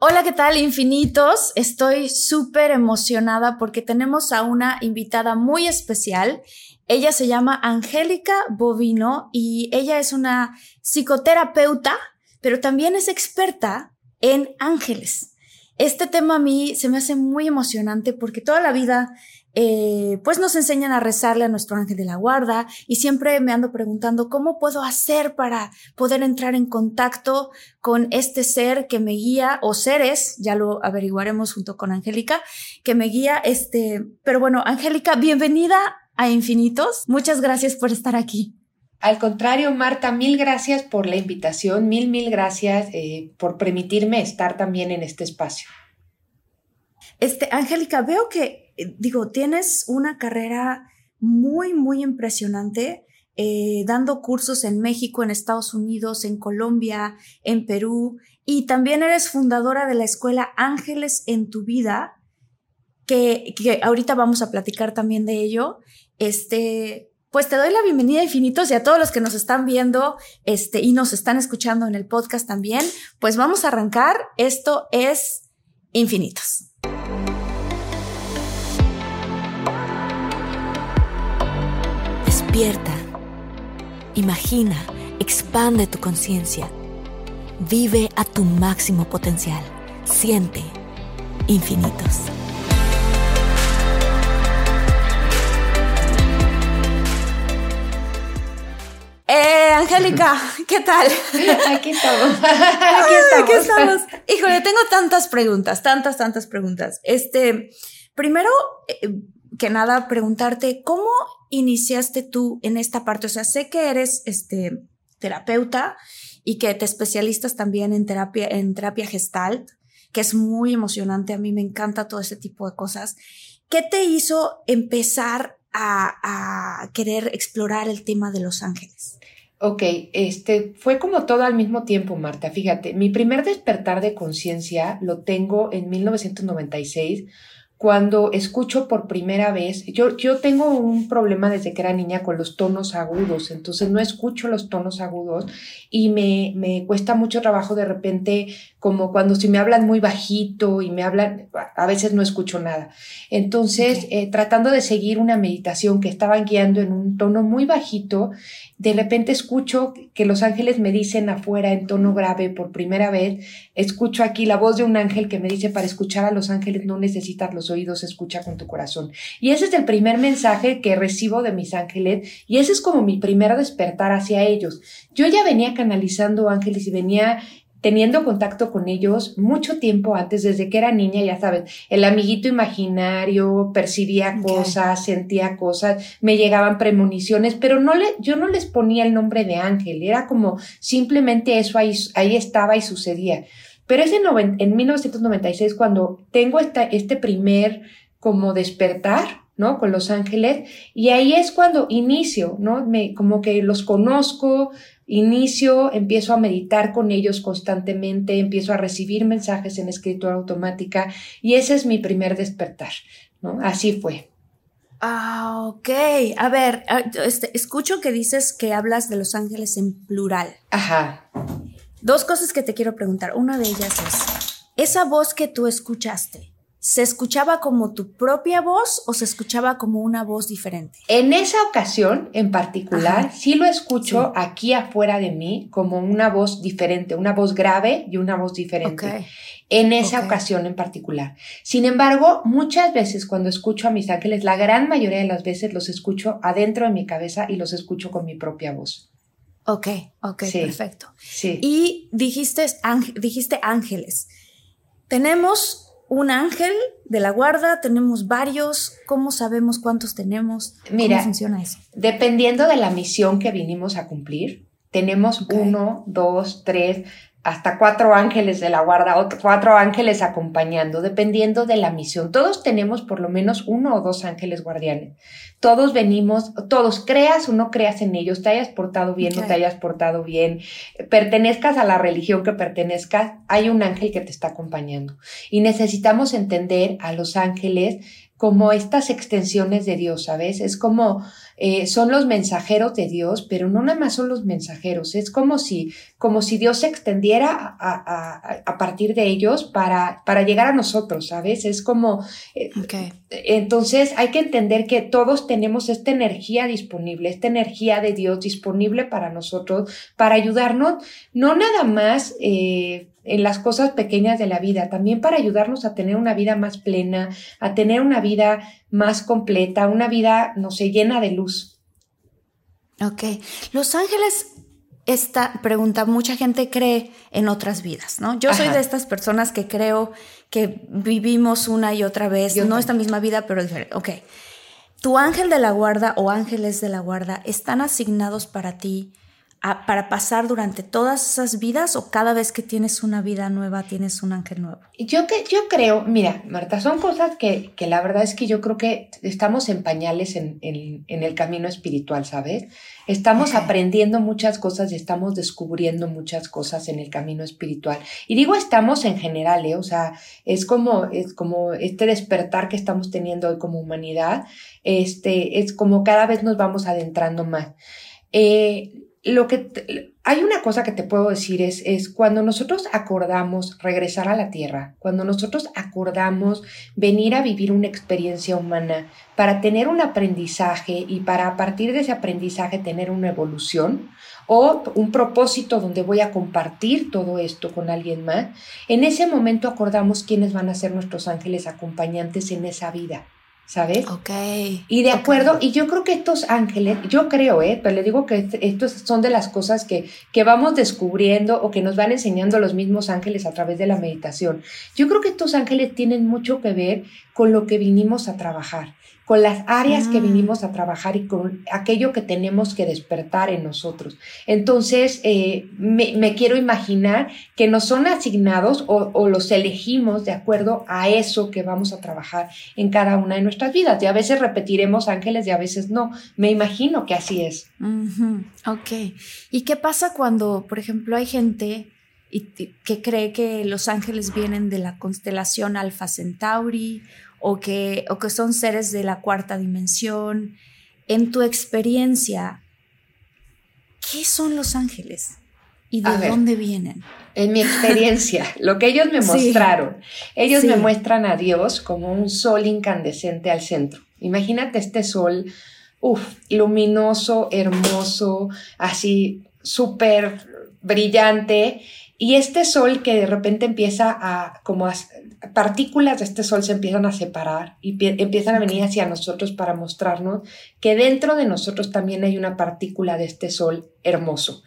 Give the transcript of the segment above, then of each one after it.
Hola, ¿qué tal, infinitos? Estoy súper emocionada porque tenemos a una invitada muy especial. Ella se llama Angélica Bovino y ella es una psicoterapeuta, pero también es experta en ángeles. Este tema a mí se me hace muy emocionante porque toda la vida eh, pues nos enseñan a rezarle a nuestro ángel de la guarda y siempre me ando preguntando cómo puedo hacer para poder entrar en contacto con este ser que me guía o seres, ya lo averiguaremos junto con Angélica, que me guía este, pero bueno, Angélica, bienvenida a Infinitos. Muchas gracias por estar aquí. Al contrario, Marta, mil gracias por la invitación, mil, mil gracias eh, por permitirme estar también en este espacio. Este, Angélica, veo que digo, tienes una carrera muy, muy impresionante. Eh, dando cursos en México, en Estados Unidos, en Colombia, en Perú, y también eres fundadora de la escuela Ángeles en tu vida, que, que ahorita vamos a platicar también de ello. Este, pues te doy la bienvenida Infinitos y a todos los que nos están viendo este, y nos están escuchando en el podcast también. Pues vamos a arrancar. Esto es Infinitos. Despierta, imagina, expande tu conciencia, vive a tu máximo potencial, siente infinitos. Eh, Angélica, ¿qué tal? Aquí estamos. Aquí estamos. Aquí estamos. Híjole, tengo tantas preguntas, tantas, tantas preguntas. Este, primero, eh, que nada, preguntarte, ¿cómo iniciaste tú en esta parte? O sea, sé que eres este, terapeuta y que te especialistas también en terapia, en terapia gestalt, que es muy emocionante. A mí me encanta todo ese tipo de cosas. ¿Qué te hizo empezar a, querer explorar el tema de los ángeles? Ok, este fue como todo al mismo tiempo, Marta. Fíjate, mi primer despertar de conciencia lo tengo en 1996 cuando escucho por primera vez, yo, yo tengo un problema desde que era niña con los tonos agudos, entonces no escucho los tonos agudos y me, me cuesta mucho trabajo de repente, como cuando si me hablan muy bajito y me hablan, a veces no escucho nada. Entonces, eh, tratando de seguir una meditación que estaban guiando en un tono muy bajito, de repente escucho que los ángeles me dicen afuera en tono grave por primera vez, escucho aquí la voz de un ángel que me dice para escuchar a los ángeles no necesitas los oídos, escucha con tu corazón. Y ese es el primer mensaje que recibo de mis ángeles y ese es como mi primer despertar hacia ellos. Yo ya venía canalizando ángeles y venía teniendo contacto con ellos mucho tiempo antes, desde que era niña, ya sabes, el amiguito imaginario, percibía cosas, sentía cosas, me llegaban premoniciones, pero no le, yo no les ponía el nombre de ángel, era como simplemente eso ahí, ahí estaba y sucedía. Pero es en, en 1996 cuando tengo esta, este primer como despertar, ¿no? Con los ángeles, y ahí es cuando inicio, ¿no? Me, como que los conozco, inicio, empiezo a meditar con ellos constantemente, empiezo a recibir mensajes en escritura automática y ese es mi primer despertar, ¿no? Así fue. Ah, ok. A ver, ah, este, escucho que dices que hablas de los ángeles en plural. Ajá. Dos cosas que te quiero preguntar. Una de ellas es, esa voz que tú escuchaste, ¿Se escuchaba como tu propia voz o se escuchaba como una voz diferente? En esa ocasión en particular, sí lo escucho aquí afuera de mí como una voz diferente, una voz grave y una voz diferente. En esa ocasión en particular. Sin embargo, muchas veces cuando escucho a mis ángeles, la gran mayoría de las veces los escucho adentro de mi cabeza y los escucho con mi propia voz. Ok, ok, perfecto. Sí. Y dijiste, dijiste ángeles. Tenemos un ángel de la guarda, tenemos varios. ¿Cómo sabemos cuántos tenemos? Mira, ¿Cómo funciona eso? Dependiendo de la misión que vinimos a cumplir, tenemos uno, dos, tres, hasta cuatro ángeles de la guarda, cuatro ángeles acompañando, dependiendo de la misión. Todos tenemos por lo menos uno o dos ángeles guardianes. Todos venimos, todos, creas o no creas en ellos, te hayas portado bien o no te hayas portado bien, pertenezcas a la religión que pertenezcas, hay un ángel que te está acompañando. Y necesitamos entender a los ángeles como estas extensiones de Dios, ¿sabes? Es como eh, son los mensajeros de Dios, pero no nada más son los mensajeros, es como si, como si Dios se extendiera a, a, a partir de ellos para, para llegar a nosotros, ¿sabes? Es como, eh, entonces hay que entender que todos tenemos esta energía disponible, esta energía de Dios disponible para nosotros, para ayudarnos, no nada más, eh, en las cosas pequeñas de la vida, también para ayudarnos a tener una vida más plena, a tener una vida más completa, una vida, no sé, llena de luz. Ok. Los ángeles, esta pregunta, mucha gente cree en otras vidas, ¿no? Yo soy de estas personas que creo que vivimos una y otra vez, no esta misma vida, pero diferente. Ok. ¿Tu ángel de la guarda o ángeles de la guarda están asignados para ti para pasar durante todas esas vidas o cada vez que tienes una vida nueva tienes un ángel nuevo? Yo, que, yo creo, mira, Marta, son cosas que, que la verdad es que yo creo que estamos en pañales en, en, en el camino espiritual, ¿sabes? Estamos aprendiendo muchas cosas y estamos descubriendo muchas cosas en el camino espiritual. Y digo estamos en general, ¿eh? O sea, es como, es como este despertar que estamos teniendo hoy como humanidad, este, es como cada vez nos vamos adentrando más. Eh, lo que hay una cosa que te puedo decir es, es cuando nosotros acordamos regresar a la tierra, cuando nosotros acordamos venir a vivir una experiencia humana para tener un aprendizaje y para a partir de ese aprendizaje tener una evolución o un propósito donde voy a compartir todo esto con alguien más, en ese momento acordamos quiénes van a ser nuestros ángeles acompañantes en esa vida. ¿Sabes? Ok. Y de acuerdo, y yo creo que estos ángeles, yo creo, ¿eh? Pero le digo que estos son de las cosas que, que vamos descubriendo o que nos van enseñando los mismos ángeles a través de la meditación. Yo creo que estos ángeles tienen mucho que ver con lo que vinimos a trabajar con las áreas que mm. vinimos a trabajar y con aquello que tenemos que despertar en nosotros. Entonces, eh, me, quiero imaginar que nos son asignados o, los elegimos de acuerdo a eso que vamos a trabajar en cada una de nuestras vidas. Y a veces repetiremos ángeles y a veces no. Me imagino que así es. Ok. ¿Y qué pasa cuando, por ejemplo, hay gente que cree que los ángeles vienen de la constelación Alpha Centauri o que, o que son seres de la cuarta dimensión. En tu experiencia, ¿qué son los ángeles? ¿Y de dónde vienen? En mi experiencia, lo que ellos me mostraron, ellos me muestran a Dios como un sol incandescente al centro. Imagínate este sol, uff, luminoso, hermoso, así súper brillante, y este sol que de repente empieza a, como a, partículas de este sol se empiezan a separar y empiezan a venir hacia nosotros para mostrarnos que dentro de nosotros también hay una partícula de este sol hermoso.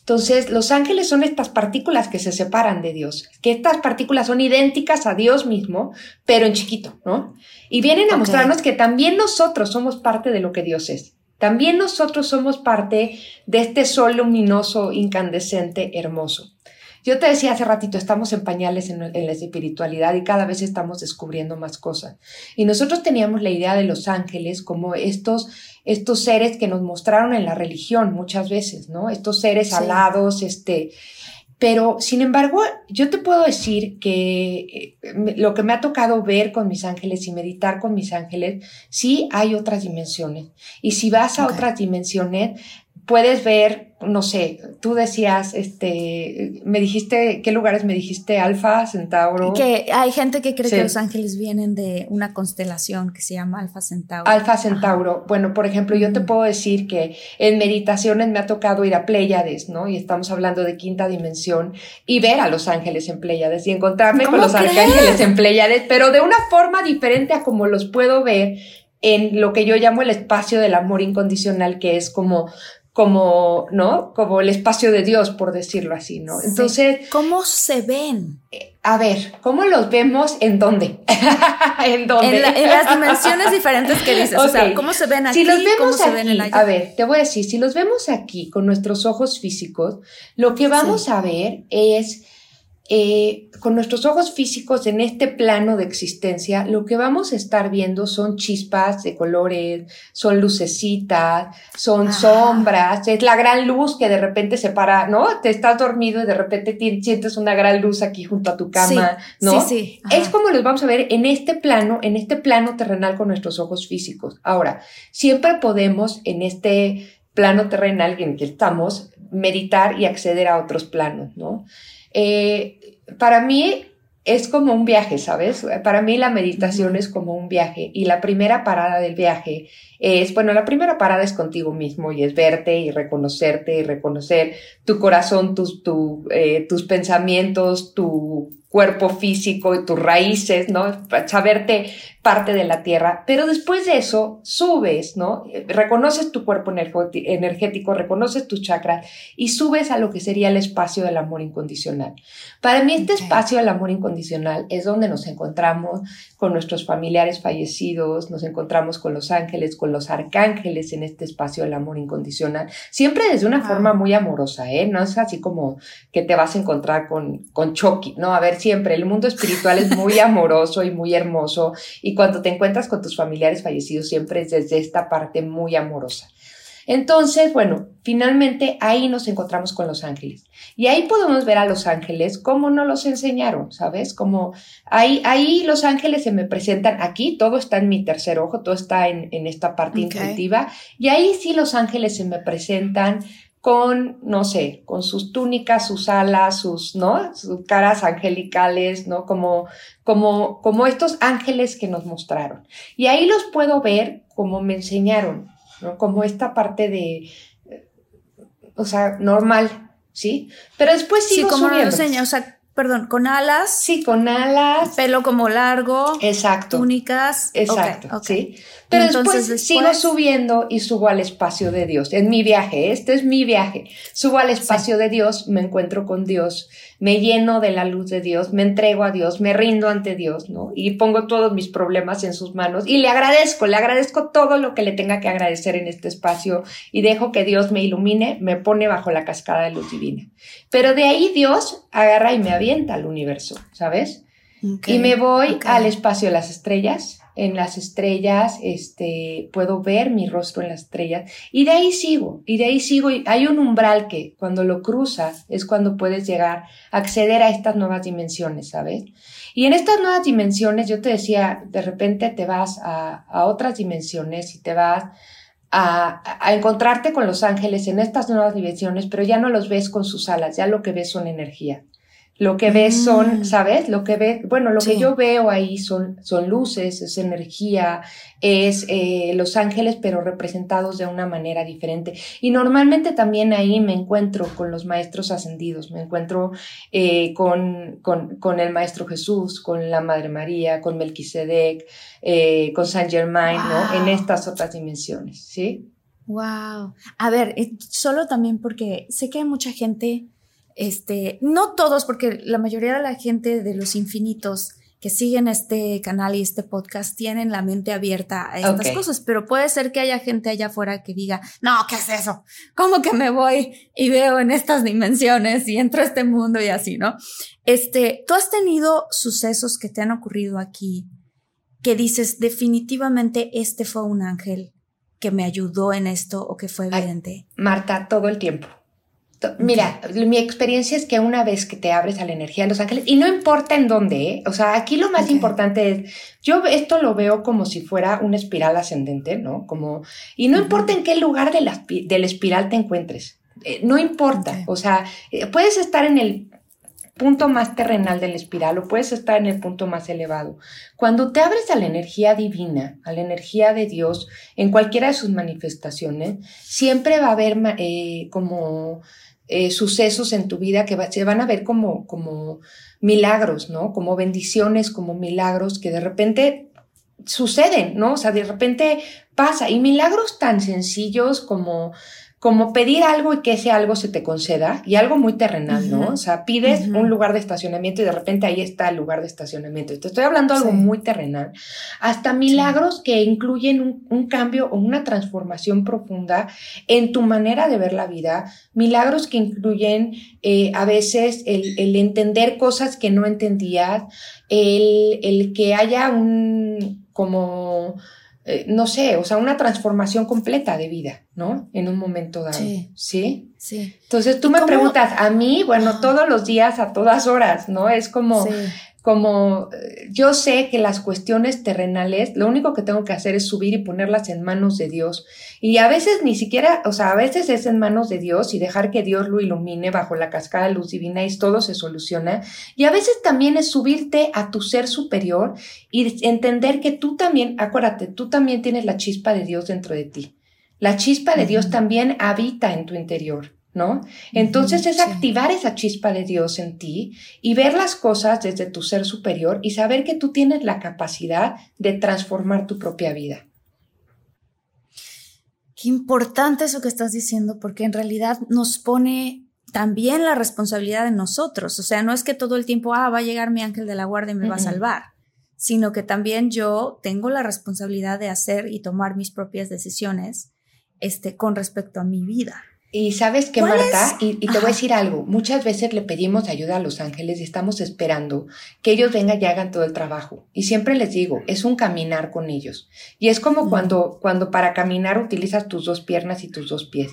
Entonces, los ángeles son estas partículas que se separan de Dios, que estas partículas son idénticas a Dios mismo, pero en chiquito, ¿no? Y vienen a mostrarnos que también nosotros somos parte de lo que Dios es. También nosotros somos parte de este sol luminoso, incandescente, hermoso. Yo te decía hace ratito, estamos en pañales en, la espiritualidad y cada vez estamos descubriendo más cosas. Y nosotros teníamos la idea de los ángeles como estos, estos seres que nos mostraron en la religión muchas veces, ¿no? Estos seres alados, este, pero, sin embargo, yo te puedo decir que eh, lo que me ha tocado ver con mis ángeles y meditar con mis ángeles, sí hay otras dimensiones. Y si vas a otras dimensiones, puedes ver, no sé, tú decías, este, me dijiste, ¿qué lugares me dijiste? Alfa, Centauro. Que hay gente que cree que los ángeles vienen de una constelación que se llama Alfa Centauro. Alfa Centauro. Bueno, por ejemplo, yo te puedo decir que en meditaciones me ha tocado ir a Pléyades, ¿no? Y estamos hablando de quinta dimensión y ver a los ángeles en Pléyades y encontrarme con los arcángeles en Pléyades, pero de una forma diferente a como los puedo ver en lo que yo llamo el espacio del amor incondicional, que es como como, ¿no? Como el espacio de Dios, por decirlo así, ¿no? Entonces. ¿Cómo se ven? A ver, ¿cómo los vemos? ¿En dónde? ¿En dónde? En, las dimensiones diferentes que dices. O sea, ¿cómo se ven aquí? Si los vemos ¿Cómo se ven en allá? A ver, te voy a decir, si los vemos aquí con nuestros ojos físicos, lo que vamos a ver es eh, con nuestros ojos físicos en este plano de existencia, lo que vamos a estar viendo son chispas de colores, son lucecitas, son sombras, es la gran luz que de repente se para, ¿no? Te estás dormido y de repente sientes una gran luz aquí junto a tu cama, ¿no? Sí, sí. Es como los vamos a ver en este plano, en este plano terrenal con nuestros ojos físicos. Ahora, siempre podemos en este plano terrenal en que estamos meditar y acceder a otros planos, ¿no? Eh, para mí es como un viaje, ¿sabes? Para mí la meditación es como un viaje y la primera parada del viaje es, bueno, la primera parada es contigo mismo y es verte y reconocerte y reconocer tu corazón, tus, eh, tus pensamientos, tu cuerpo físico y tus raíces, ¿no? Saberte parte de la tierra, pero después de eso subes, ¿no? Reconoces tu cuerpo energético, reconoces tus chakras y subes a lo que sería el espacio del amor incondicional. Para mí este espacio del amor incondicional es donde nos encontramos con nuestros familiares fallecidos, nos encontramos con los ángeles, con los arcángeles en este espacio del amor incondicional, siempre desde una forma muy amorosa, ¿eh? No es así como que te vas a encontrar con, con Chucky, ¿no? A ver, siempre el mundo espiritual es muy amoroso y muy hermoso y cuando te encuentras con tus familiares fallecidos siempre es desde esta parte muy amorosa. Entonces, bueno, finalmente ahí nos encontramos con los ángeles. Y ahí podemos ver a los ángeles como nos los enseñaron, ¿sabes? Como ahí, ahí los ángeles se me presentan aquí, todo está en mi tercer ojo, todo está en, esta parte intuitiva. Y ahí sí los ángeles se me presentan con, no sé, con sus túnicas, sus alas, sus, ¿no? Sus caras angelicales, ¿no? Como, como, como estos ángeles que nos mostraron. Y ahí los puedo ver como me enseñaron, ¿no? Como esta parte de, o sea, normal, ¿sí? Pero después sigo sí, como subiendo. enseña, o sea, perdón, con alas. Sí, con alas. Pelo como largo. Exacto. Túnicas. Exacto, sí. Pero después, sigo subiendo y subo al espacio de Dios. En mi viaje, este es mi viaje. Subo al espacio de Dios, me encuentro con Dios, me lleno de la luz de Dios, me entrego a Dios, me rindo ante Dios, ¿no? Y pongo todos mis problemas en sus manos y le agradezco, le agradezco todo lo que le tenga que agradecer en este espacio y dejo que Dios me ilumine, me pone bajo la cascada de luz divina. Pero de ahí Dios agarra y me avienta al universo, ¿sabes? y me voy al espacio de las estrellas en las estrellas, este, puedo ver mi rostro en las estrellas y de ahí sigo, y de ahí sigo, y hay un umbral que cuando lo cruzas es cuando puedes llegar a acceder a estas nuevas dimensiones, ¿sabes? Y en estas nuevas dimensiones, yo te decía, de repente te vas a, a otras dimensiones y te vas a, a, encontrarte con los ángeles en estas nuevas dimensiones, pero ya no los ves con sus alas, ya lo que ves son energía. Lo que ves son, mm. ¿sabes? Lo que ve, bueno, lo que yo veo ahí son, son luces, es energía, es eh, los ángeles, pero representados de una manera diferente. Y normalmente también ahí me encuentro con los maestros ascendidos, me encuentro eh, con, con, con, el Maestro Jesús, con la Madre María, con Melquisedec, eh, con Saint Germain, ¿no? En estas otras dimensiones, ¿sí? Wow. A ver, solo también porque sé que hay mucha gente este, no todos, porque la mayoría de la gente de los infinitos que siguen este canal y este podcast tienen la mente abierta a estas cosas, pero puede ser que haya gente allá afuera que diga, no, ¿qué es eso? ¿Cómo que me voy y veo en estas dimensiones y entro a este mundo y así, ¿no? Este, tú has tenido sucesos que te han ocurrido aquí que dices, definitivamente este fue un ángel que me ayudó en esto o que fue evidente. Marta, todo el tiempo. Mira, mi experiencia es que una vez que te abres a la energía de los ángeles, y no importa en dónde, ¿eh? o sea, aquí lo más importante es, yo esto lo veo como si fuera una espiral ascendente, ¿no? Como, y no importa en qué lugar de la, del espiral te encuentres, eh, no importa, o sea, eh, puedes estar en el punto más terrenal del espiral o puedes estar en el punto más elevado. Cuando te abres a la energía divina, a la energía de Dios, en cualquiera de sus manifestaciones, siempre va a haber como eh, sucesos en tu vida que se van a ver como, como milagros, ¿no? Como bendiciones, como milagros que de repente suceden, ¿no? O sea, de repente pasa. Y milagros tan sencillos como como pedir algo y que ese algo se te conceda, y algo muy terrenal, ¿no? O sea, pides un lugar de estacionamiento y de repente ahí está el lugar de estacionamiento. Te estoy hablando de algo muy terrenal. Hasta milagros que incluyen un, cambio o una transformación profunda en tu manera de ver la vida, milagros que incluyen eh, a veces el, entender cosas que no entendías, el, el que haya un como eh, no sé, o sea, una transformación completa de vida, ¿no? En un momento dado. Sí. ¿Sí? Sí. Entonces tú me preguntas, a mí, bueno, todos los días, a todas horas, ¿no? Es como, como yo sé que las cuestiones terrenales, lo único que tengo que hacer es subir y ponerlas en manos de Dios. Y a veces ni siquiera, o sea, a veces es en manos de Dios y dejar que Dios lo ilumine bajo la cascada de luz divina y todo se soluciona. Y a veces también es subirte a tu ser superior y entender que tú también, acuérdate, tú también tienes la chispa de Dios dentro de ti. La chispa de Dios también habita en tu interior. ¿No? Entonces es activar esa chispa de Dios en ti y ver las cosas desde tu ser superior y saber que tú tienes la capacidad de transformar tu propia vida. Qué importante eso que estás diciendo, porque en realidad nos pone también la responsabilidad en nosotros. O sea, no es que todo el tiempo, ah, va a llegar mi ángel de la guardia y me va a salvar, sino que también yo tengo la responsabilidad de hacer y tomar mis propias decisiones este, con respecto a mi vida. Y sabes que, Marta, y, te voy a decir algo, muchas veces le pedimos ayuda a los ángeles y estamos esperando que ellos vengan y hagan todo el trabajo. Y siempre les digo, es un caminar con ellos. Y es como cuando, cuando para caminar utilizas tus dos piernas y tus dos pies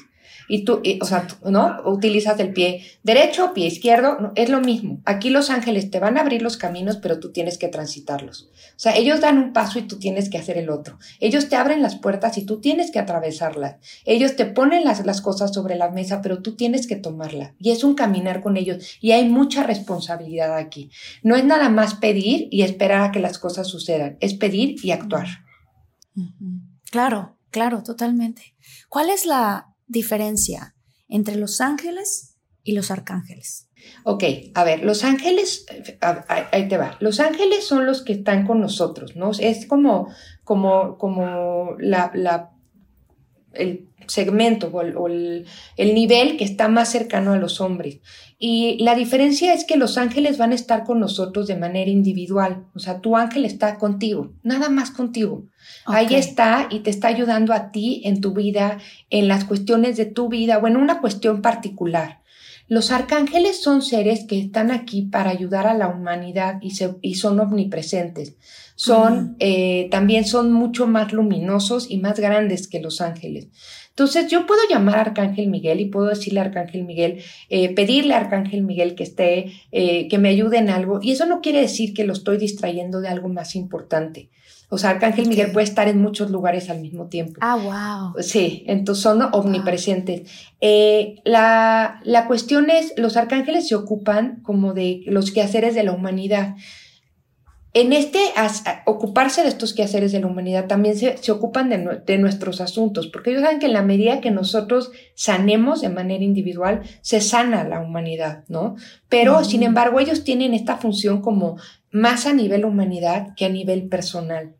y tú, o sea, ¿no? Utilizas el pie derecho, pie izquierdo, es lo mismo. Aquí los ángeles te van a abrir los caminos, pero tú tienes que transitarlos. O sea, ellos dan un paso y tú tienes que hacer el otro. Ellos te abren las puertas y tú tienes que atravesarlas. Ellos te ponen las, las cosas sobre la mesa, pero tú tienes que tomarla. Y es un caminar con ellos. Y hay mucha responsabilidad aquí. No es nada más pedir y esperar a que las cosas sucedan. Es pedir y actuar. Claro, claro, totalmente. ¿Cuál es la, diferencia entre los ángeles y los arcángeles? Ok, a ver, los ángeles, ahí te va, los ángeles son los que están con nosotros, ¿no? Es como, como, como la, la el segmento o, el, el, nivel que está más cercano a los hombres. Y la diferencia es que los ángeles van a estar con nosotros de manera individual. O sea, tu ángel está contigo, nada más contigo. Ahí está y te está ayudando a ti en tu vida, en las cuestiones de tu vida o en una cuestión particular. Los arcángeles son seres que están aquí para ayudar a la humanidad y, y son omnipresentes. Son, eh, también son mucho más luminosos y más grandes que los ángeles. Entonces yo puedo llamar a Arcángel Miguel y puedo decirle a Arcángel Miguel, eh, pedirle a Arcángel Miguel que esté, eh, que me ayude en algo. Y eso no quiere decir que lo estoy distrayendo de algo más importante. O sea, Arcángel Miguel puede estar en muchos lugares al mismo tiempo. Ah, wow. Sí, entonces son omnipresentes. Eh, la, la cuestión es, los arcángeles se ocupan como de los quehaceres de la humanidad. En este ocuparse de estos quehaceres de la humanidad también se, ocupan de, nuestros asuntos, porque ellos saben que en la medida que nosotros sanemos de manera individual, se sana la humanidad, ¿no? Pero, sin embargo, ellos tienen esta función como más a nivel humanidad que a nivel personal.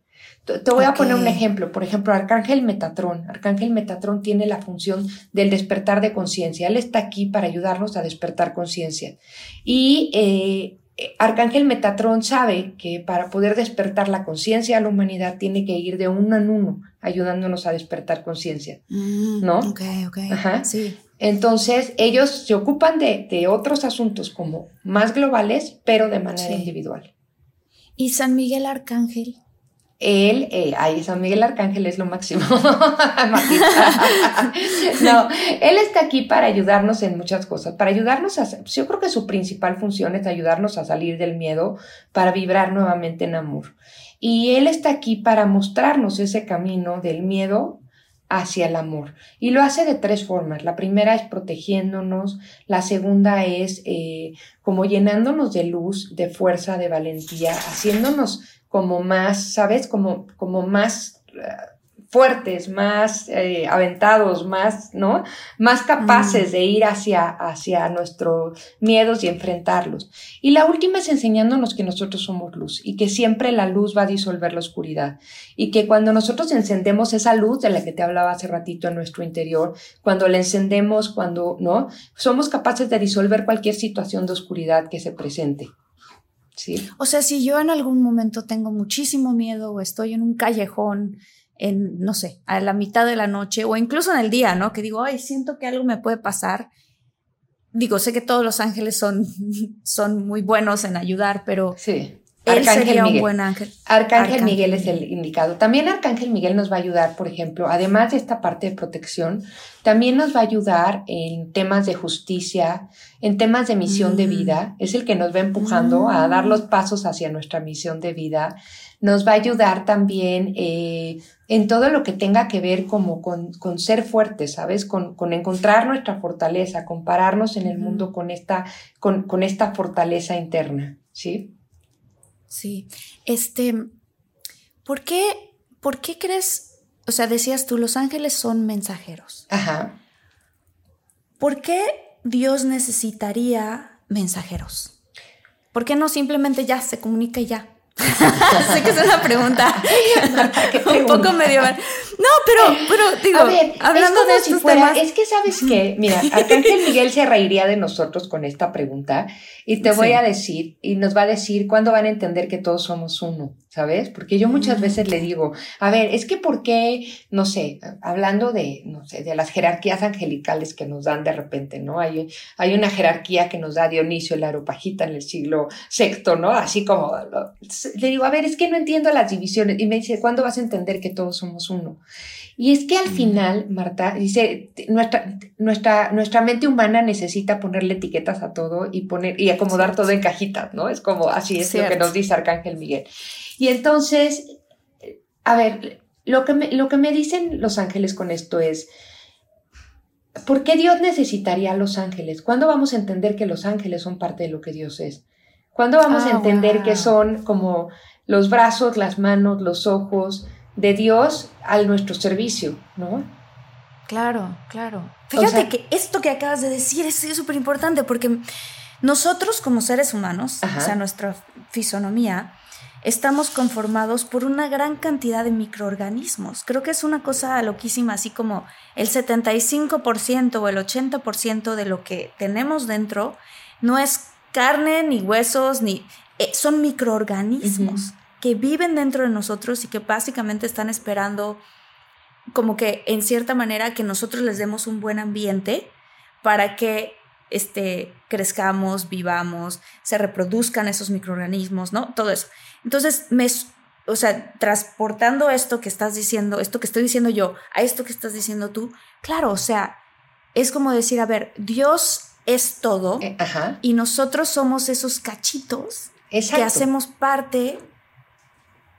Te voy a poner un ejemplo. Por ejemplo, Arcángel Metatrón. Arcángel Metatrón tiene la función del despertar de conciencia. Él está aquí para ayudarnos a despertar conciencia. Y eh, Arcángel Metatrón sabe que para poder despertar la conciencia a la humanidad tiene que ir de uno en uno, ayudándonos a despertar conciencia, mm, ¿no? Ok, ok. Sí. Entonces, ellos se ocupan de, otros asuntos como más globales, pero de manera individual. ¿Y San Miguel Arcángel? Él, eh, ay, San Miguel Arcángel es lo máximo. no, él está aquí para ayudarnos en muchas cosas, para ayudarnos a, yo creo que su principal función es ayudarnos a salir del miedo, para vibrar nuevamente en amor. Y él está aquí para mostrarnos ese camino del miedo hacia el amor. Y lo hace de tres formas. La primera es protegiéndonos, la segunda es eh, como llenándonos de luz, de fuerza, de valentía, haciéndonos como más, ¿sabes? Como, como más eh, fuertes, más eh, aventados, más, ¿no? Más capaces de ir hacia, hacia nuestros miedos y enfrentarlos. Y la última es enseñándonos que nosotros somos luz y que siempre la luz va a disolver la oscuridad. Y que cuando nosotros encendemos esa luz de la que te hablaba hace ratito en nuestro interior, cuando la encendemos, cuando, ¿no? Somos capaces de disolver cualquier situación de oscuridad que se presente. Sí. O sea, si yo en algún momento tengo muchísimo miedo o estoy en un callejón en, no sé, a la mitad de la noche o incluso en el día, ¿no? Que digo, ay, siento que algo me puede pasar. Digo, sé que todos los ángeles son, son muy buenos en ayudar, pero sí. Él sería un buen ángel. Arcángel, Miguel es el indicado. También Arcángel Miguel nos va a ayudar, por ejemplo, además de esta parte de protección, también nos va a ayudar en temas de justicia, en temas de misión de mm. vida. Es el que nos va empujando a dar los mm. pasos hacia nuestra misión de vida nos va a ayudar también eh, en todo lo que tenga que ver como con, ser fuertes, ¿sabes? Con, encontrar nuestra fortaleza, compararnos en el mundo con esta, con, esta fortaleza interna, ¿sí? Sí. Este, ¿por qué, ¿por qué crees, o sea, decías tú, los ángeles son mensajeros? Ajá. ¿Por qué Dios necesitaría mensajeros? ¿Por qué no simplemente ya se comunica y ya? sé que es una pregunta un poco medio no pero pero digo hablando de estos temas es que sabes qué mira Arcángel Miguel se reiría de nosotros con esta pregunta y te voy a decir, y nos va a decir cuándo van a entender que todos somos uno, ¿sabes? Porque yo muchas mm. veces le digo, a ver, es que por qué, no sé, hablando de, no sé, de las jerarquías angelicales que nos dan de repente, ¿no? Hay, hay una jerarquía que nos da Dionisio el Aropagita en el siglo VI, ¿no? Así como, le digo, a ver, es que no entiendo las divisiones. Y me dice, ¿cuándo vas a entender que todos somos uno? Y es que al final, Marta, dice, nuestra, nuestra, nuestra mente humana necesita ponerle etiquetas a todo y poner, y acomodar todo en cajitas, ¿no? Es como, así es lo que nos dice Arcángel Miguel. Y entonces, a ver, lo que me, lo que me dicen los ángeles con esto es, ¿por qué Dios necesitaría a los ángeles? ¿Cuándo vamos a entender que los ángeles son parte de lo que Dios es? ¿Cuándo vamos a ah, entender que son como los brazos, las manos, los ojos, de Dios al nuestro servicio, ¿no? Claro, claro. Fíjate que esto que acabas de decir es súper importante porque nosotros como seres humanos, o sea, nuestra fisonomía, estamos conformados por una gran cantidad de microorganismos. Creo que es una cosa loquísima, así como el 75% o el 80% de lo que tenemos dentro no es carne, ni huesos, ni... Eh, son microorganismos que viven dentro de nosotros y que básicamente están esperando como que en cierta manera que nosotros les demos un buen ambiente para que este, crezcamos, vivamos, se reproduzcan esos microorganismos, ¿no? Todo eso. Entonces, me, o sea, transportando esto que estás diciendo, esto que estoy diciendo yo, a esto que estás diciendo tú, claro, o sea, es como decir, a ver, Dios es todo eh, y nosotros somos esos cachitos que hacemos parte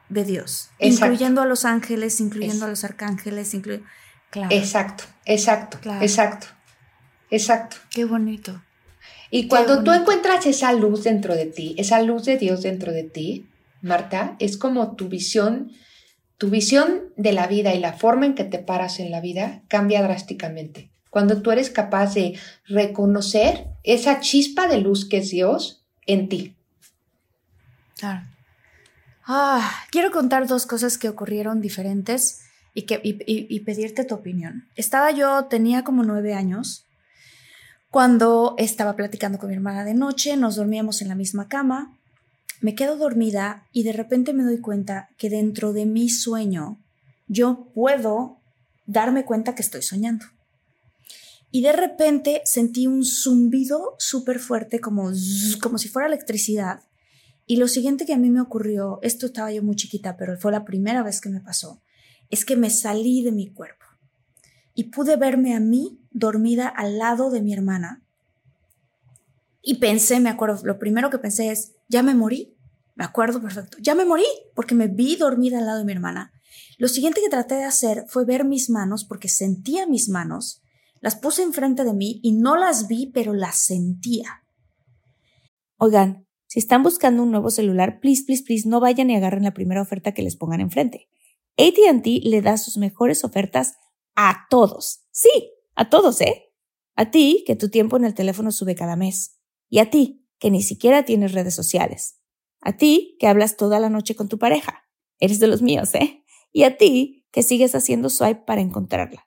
de Dios, incluyendo a los ángeles, incluyendo a los arcángeles, incluyendo... Claro. Exacto, exacto, exacto, exacto. Qué bonito. Y cuando tú encuentras esa luz dentro de ti, esa luz de Dios dentro de ti, Marta, es como tu visión, tu visión de la vida y la forma en que te paras en la vida cambia drásticamente. Cuando tú eres capaz de reconocer esa chispa de luz que es Dios en ti. Claro. Ah, quiero contar dos cosas que ocurrieron diferentes y, que, y, pedirte tu opinión. Estaba yo, tenía como nueve años, cuando estaba platicando con mi hermana de noche, nos dormíamos en la misma cama, me quedo dormida y de repente me doy cuenta que dentro de mi sueño yo puedo darme cuenta que estoy soñando. Y de repente sentí un zumbido súper fuerte, como, como si fuera electricidad, y lo siguiente que a mí me ocurrió, esto estaba yo muy chiquita, pero fue la primera vez que me pasó, es que me salí de mi cuerpo y pude verme a mí dormida al lado de mi hermana. Y pensé, me acuerdo, lo primero que pensé es, ya me morí. Me acuerdo perfecto, ya me morí porque me vi dormida al lado de mi hermana. Lo siguiente que traté de hacer fue ver mis manos porque sentía mis manos, las puse enfrente de mí y no las vi, pero las sentía. Oigan, si están buscando un nuevo celular, please, please, please, no vayan y agarren la primera oferta que les pongan enfrente. ATT le da sus mejores ofertas a todos. Sí, a todos, ¿eh? A ti, que tu tiempo en el teléfono sube cada mes. Y a ti, que ni siquiera tienes redes sociales. A ti, que hablas toda la noche con tu pareja. Eres de los míos, ¿eh? Y a ti, que sigues haciendo swipe para encontrarla.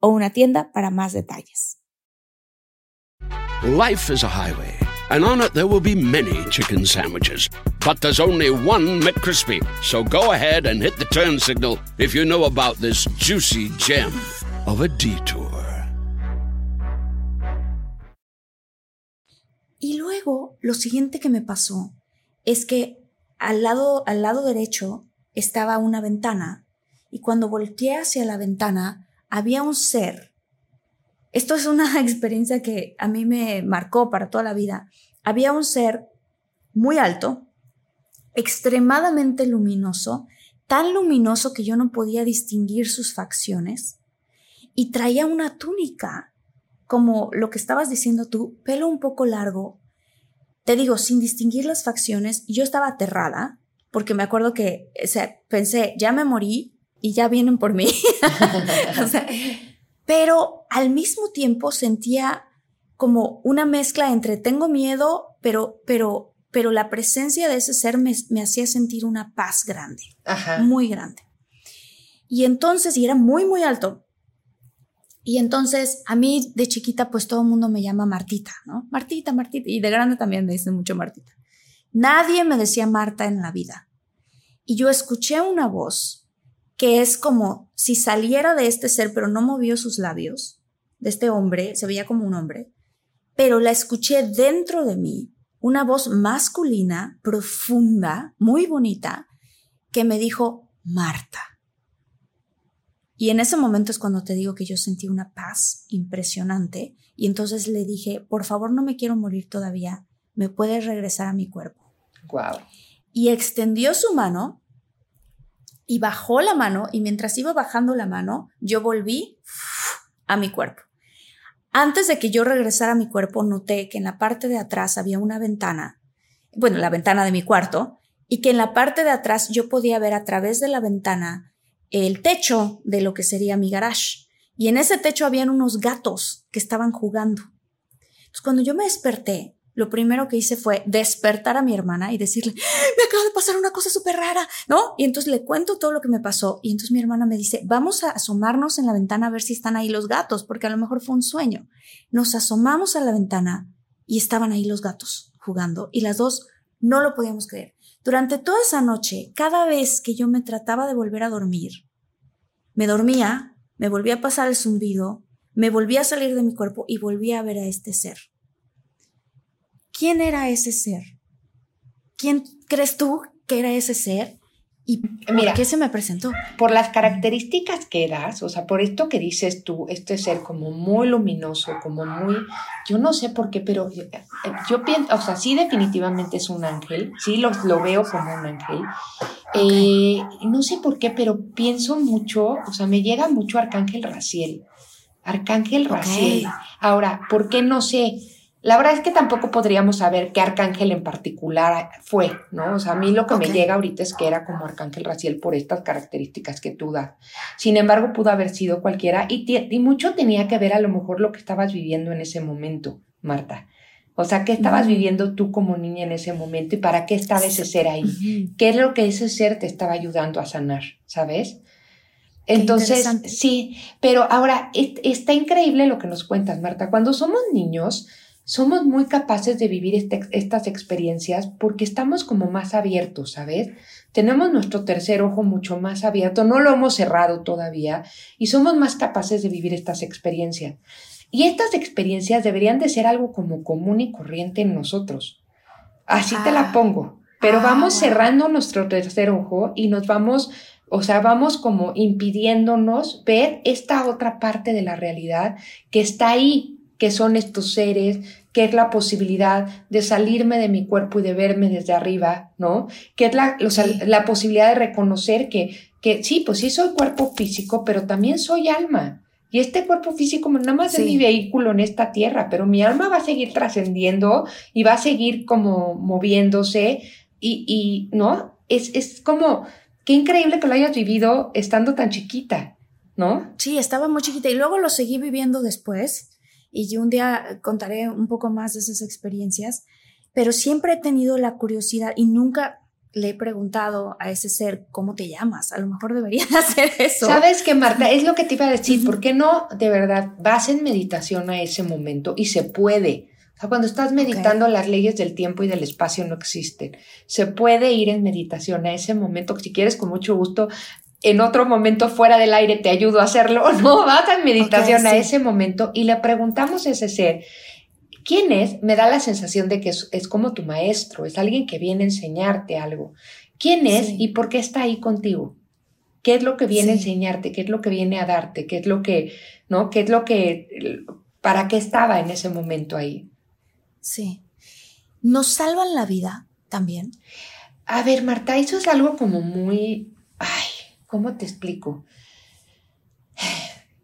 o una tienda para más detalles. Life is a highway, and on it there will be many chicken sandwiches. But there's only one McCrispy. So go ahead and hit the turn signal if you know about this juicy gem of a detour. Y luego, lo siguiente que me pasó es que al lado, al lado derecho estaba una ventana y cuando volteé hacia la ventana había un ser. Esto es una experiencia que a mí me marcó para toda la vida. Había un ser muy alto, extremadamente luminoso, tan luminoso que yo no podía distinguir sus facciones, y traía una túnica, como lo que estabas diciendo tú, pelo un poco largo. Te digo, sin distinguir las facciones, yo estaba aterrada, porque me acuerdo que pensé, ya me morí y ya vienen por mí. pero al mismo tiempo sentía como una mezcla entre tengo miedo, pero, pero pero la presencia de ese ser me, hacía sentir una paz grande, muy grande. Y entonces, y era muy, muy alto. Y entonces, a mí de chiquita, pues todo el mundo me llama Martita, ¿no? Martita, Martita. Y de grande también me dicen mucho Martita. Nadie me decía Marta en la vida. Y yo escuché una voz que es como si saliera de este ser, pero no movió sus labios, de este hombre, se veía como un hombre, pero la escuché dentro de mí una voz masculina, profunda, muy bonita, que me dijo, Marta. Y en ese momento es cuando te digo que yo sentí una paz impresionante y entonces le dije, por favor no me quiero morir todavía, me puedes regresar a mi cuerpo. Wow. Y extendió su mano y bajó la mano y mientras iba bajando la mano, yo volví a mi cuerpo. Antes de que yo regresara a mi cuerpo, noté que en la parte de atrás había una ventana, bueno, la ventana de mi cuarto, y que en la parte de atrás yo podía ver a través de la ventana el techo de lo que sería mi garage. Y en ese techo habían unos gatos que estaban jugando. Cuando yo me desperté, lo primero que hice fue despertar a mi hermana y decirle, me acaba de pasar una cosa súper rara, ¿no? Y entonces le cuento todo lo que me pasó y entonces mi hermana me dice, vamos a asomarnos en la ventana a ver si están ahí los gatos, porque a lo mejor fue un sueño. Nos asomamos a la ventana y estaban ahí los gatos jugando y las dos no lo podíamos creer. Durante toda esa noche, cada vez que yo me trataba de volver a dormir, me dormía, me volvía a pasar el zumbido, me volvía a salir de mi cuerpo y volvía a ver a este ser. ¿Quién era ese ser? ¿Quién crees tú que era ese ser? ¿Y por qué se me presentó? Por las características que das, o sea, por esto que dices tú, este ser como muy luminoso, como muy, yo no sé por qué, pero eh, yo pienso, o sea, sí definitivamente es un ángel, sí lo, lo veo como un ángel. Eh, no sé por qué, pero pienso mucho, o sea, me llega mucho Arcángel Raciel. Arcángel Raciel. Ahora, ¿por qué no sé? La verdad es que tampoco podríamos saber qué arcángel en particular fue, ¿no? O sea, a mí lo que me llega ahorita es que era como arcángel racial por estas características que tú das. Sin embargo, pudo haber sido cualquiera y, y mucho tenía que ver a lo mejor lo que estabas viviendo en ese momento, Marta. O sea, ¿qué estabas viviendo tú como niña en ese momento y para qué estaba ese ser ahí? ¿Qué es lo que ese ser te estaba ayudando a sanar? ¿Sabes? Entonces, sí, pero ahora está increíble lo que nos cuentas, Marta. Cuando somos niños, somos muy capaces de vivir este, estas experiencias porque estamos como más abiertos, ¿sabes? Tenemos nuestro tercer ojo mucho más abierto, no lo hemos cerrado todavía y somos más capaces de vivir estas experiencias. Y estas experiencias deberían de ser algo como común y corriente en nosotros. Así te la ah. pongo. Pero ah, vamos cerrando nuestro tercer ojo y nos vamos O sea, vamos como impidiéndonos ver esta otra parte de la realidad que está ahí, que son estos seres, que es la posibilidad de salirme de mi cuerpo y de verme desde arriba, ¿no? Que es la, la posibilidad de reconocer que, que sí, pues sí soy cuerpo físico, pero también soy alma. Y este cuerpo físico nada más es mi vehículo en esta tierra, pero mi alma va a seguir trascendiendo y va a seguir como moviéndose y, y ¿no? Es, es como, qué increíble que lo hayas vivido estando tan chiquita, ¿no? Sí, estaba muy chiquita y luego lo seguí viviendo después y un día contaré un poco más de esas experiencias, pero siempre he tenido la curiosidad y nunca le he preguntado a ese ser cómo te llamas. A lo mejor debería hacer eso. Sabes que Marta, es lo que te iba a decir, ¿por qué no de verdad vas en meditación a ese momento y se puede? O sea, cuando estás meditando las leyes del tiempo y del espacio no existen. Se puede ir en meditación a ese momento, si quieres con mucho gusto en otro momento fuera del aire te ayudo a hacerlo no, vas en meditación a ese momento y le preguntamos a ese ser, ¿quién es? Me da la sensación de que es, como tu maestro, es alguien que viene a enseñarte algo. ¿Quién es y por qué está ahí contigo? ¿Qué es lo que viene a enseñarte? ¿Qué es lo que viene a darte? ¿Qué es lo que, no? ¿Qué es lo que, para qué estaba en ese momento ahí? Sí. ¿Nos salvan la vida también? A ver, Marta, eso es algo como muy, ay, ¿cómo te explico?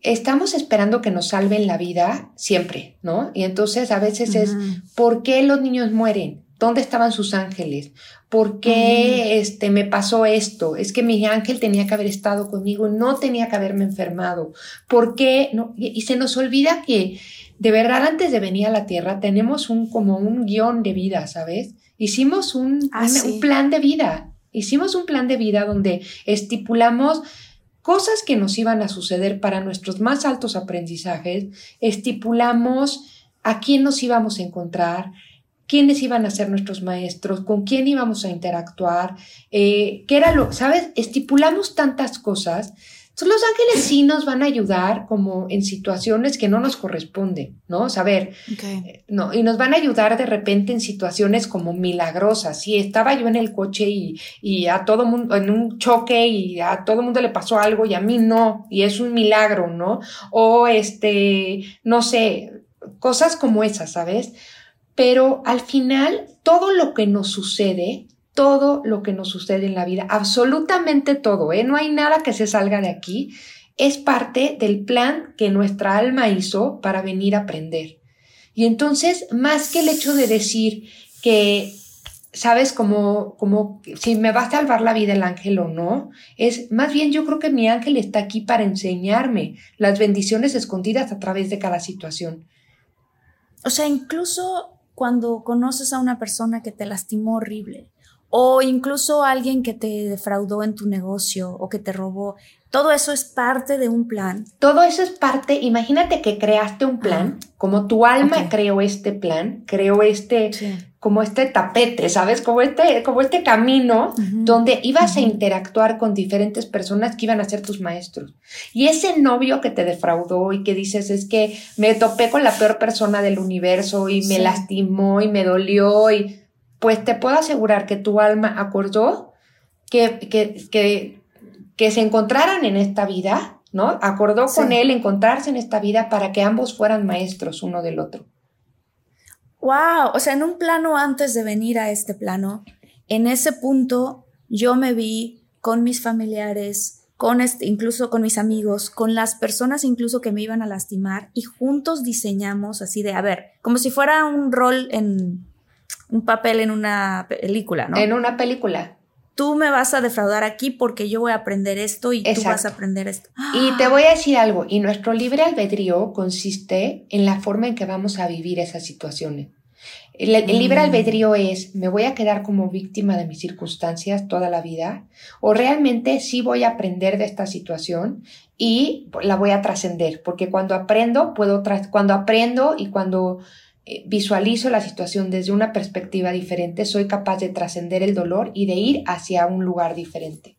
Estamos esperando que nos salven la vida siempre, ¿no? Y entonces a veces es, ¿por qué los niños mueren? ¿Dónde estaban sus ángeles? ¿Por qué este, me pasó esto? Es que mi ángel tenía que haber estado conmigo, no tenía que haberme enfermado. ¿Por qué? No? Y, se nos olvida que de verdad antes de venir a la tierra tenemos un como un guion de vida, ¿sabes? Hicimos un, ah, un plan de vida Hicimos un plan de vida donde estipulamos cosas que nos iban a suceder para nuestros más altos aprendizajes, estipulamos a quién nos íbamos a encontrar, quiénes iban a ser nuestros maestros, con quién íbamos a interactuar, eh, qué era lo, ¿sabes? Estipulamos tantas cosas los ángeles sí nos van a ayudar como en situaciones que no nos corresponden, ¿no? Saber, eh, no, y nos van a ayudar de repente en situaciones como milagrosas. Si estaba yo en el coche y, y a todo mundo, en un choque y a todo mundo le pasó algo y a mí no, y es un milagro, ¿no? O este, no sé, cosas como esas, ¿sabes? Pero al final, todo lo que nos sucede todo lo que nos sucede en la vida, absolutamente todo, ¿eh? no hay nada que se salga de aquí, es parte del plan que nuestra alma hizo para venir a aprender. Y entonces, más que el hecho de decir que, sabes, como, como si me va a salvar la vida el ángel o no, es más bien yo creo que mi ángel está aquí para enseñarme las bendiciones escondidas a través de cada situación. O sea, incluso cuando conoces a una persona que te lastimó horrible, o incluso alguien que te defraudó en tu negocio o que te robó. Todo eso es parte de un plan. Todo eso es parte, imagínate que creaste un plan, como tu alma creó este plan, creó este, como este tapete, ¿sabes? Como este, como este camino donde ibas a interactuar con diferentes personas que iban a ser tus maestros. Y ese novio que te defraudó y que dices es que me topé con la peor persona del universo y me lastimó y me dolió y pues te puedo asegurar que tu alma acordó que, que, que, se encontraran en esta vida, ¿no? Acordó con él encontrarse en esta vida para que ambos fueran maestros uno del otro. Wow, o sea, en un plano antes de venir a este plano, en ese punto yo me vi con mis familiares, con este, incluso con mis amigos, con las personas incluso que me iban a lastimar y juntos diseñamos así de, a ver, como si fuera un rol en un papel en una película, ¿no? En una película. Tú me vas a defraudar aquí porque yo voy a aprender esto y tú vas a aprender esto. Y te voy a decir algo, y nuestro libre albedrío consiste en la forma en que vamos a vivir esas situaciones. El, libre mm. albedrío es, ¿me voy a quedar como víctima de mis circunstancias toda la vida? ¿O realmente sí voy a aprender de esta situación y la voy a trascender? Porque cuando aprendo, puedo, cuando aprendo y cuando visualizo la situación desde una perspectiva diferente, soy capaz de trascender el dolor y de ir hacia un lugar diferente.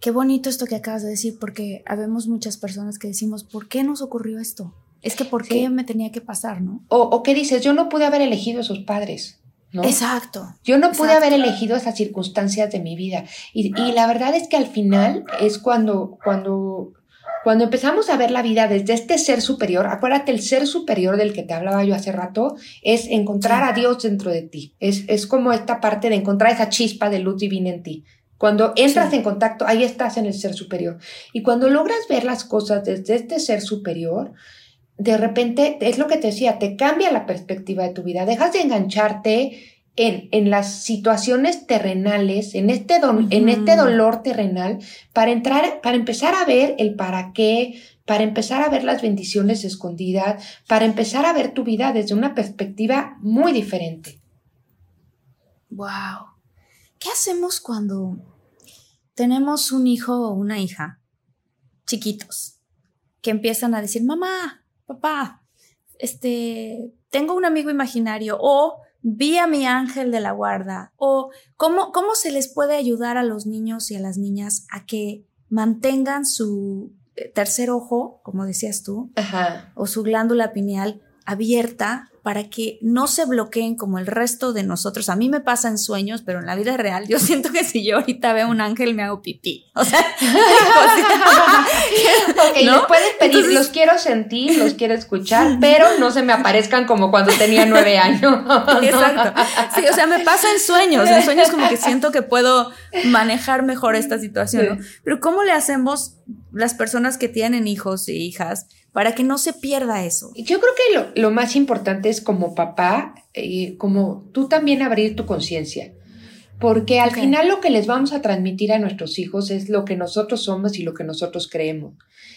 Qué bonito esto que acabas de decir, porque habemos muchas personas que decimos, ¿por qué nos ocurrió esto? Es que ¿por qué me tenía que pasar, no? O, o qué dices, yo no pude haber elegido a esos padres. ¿no? Exacto. Yo no pude haber elegido esas circunstancias de mi vida. Y, y la verdad es que al final es cuando, cuando, cuando empezamos a ver la vida desde este ser superior, acuérdate, el ser superior del que te hablaba yo hace rato, es encontrar a Dios dentro de ti. Es, es como esta parte de encontrar esa chispa de luz divina en ti. Cuando entras Sí. en contacto, ahí estás en el ser superior. Y cuando logras ver las cosas desde este ser superior, de repente, es lo que te decía, te cambia la perspectiva de tu vida. Dejas de engancharte en, en las situaciones terrenales, en este, don- en este dolor terrenal, para entrar, para empezar a ver el para qué, para empezar a ver las bendiciones escondidas, para empezar a ver tu vida desde una perspectiva muy diferente. Wow. ¿Qué hacemos cuando tenemos un hijo o una hija chiquitos que empiezan a decir, mamá, papá, este, tengo un amigo imaginario o vi a mi ángel de la guarda o cómo, cómo se les puede ayudar a los niños y a las niñas a que mantengan su eh, tercer ojo, como decías tú, Ajá. o su glándula pineal abierta para que no se bloqueen como el resto de nosotros. A mí me pasa en sueños, pero en la vida real yo siento que si yo ahorita veo un ángel me hago pipí. O sea, Ok, ¿No? les puedes pedir, Entonces- los quiero sentir, los quiero escuchar, pero no se me aparezcan como cuando tenía nueve años. Exacto. Sí, o sea, me pasa en sueños. En sueños como que siento que puedo manejar mejor esta situación, ¿no? Pero ¿cómo le hacemos las personas que tienen hijos e hijas para que no se pierda eso? Yo creo que lo, lo más importante es como papá, eh, como tú también abrir tu conciencia. Porque al final lo que les vamos a transmitir a nuestros hijos es lo que nosotros somos y lo que nosotros creemos.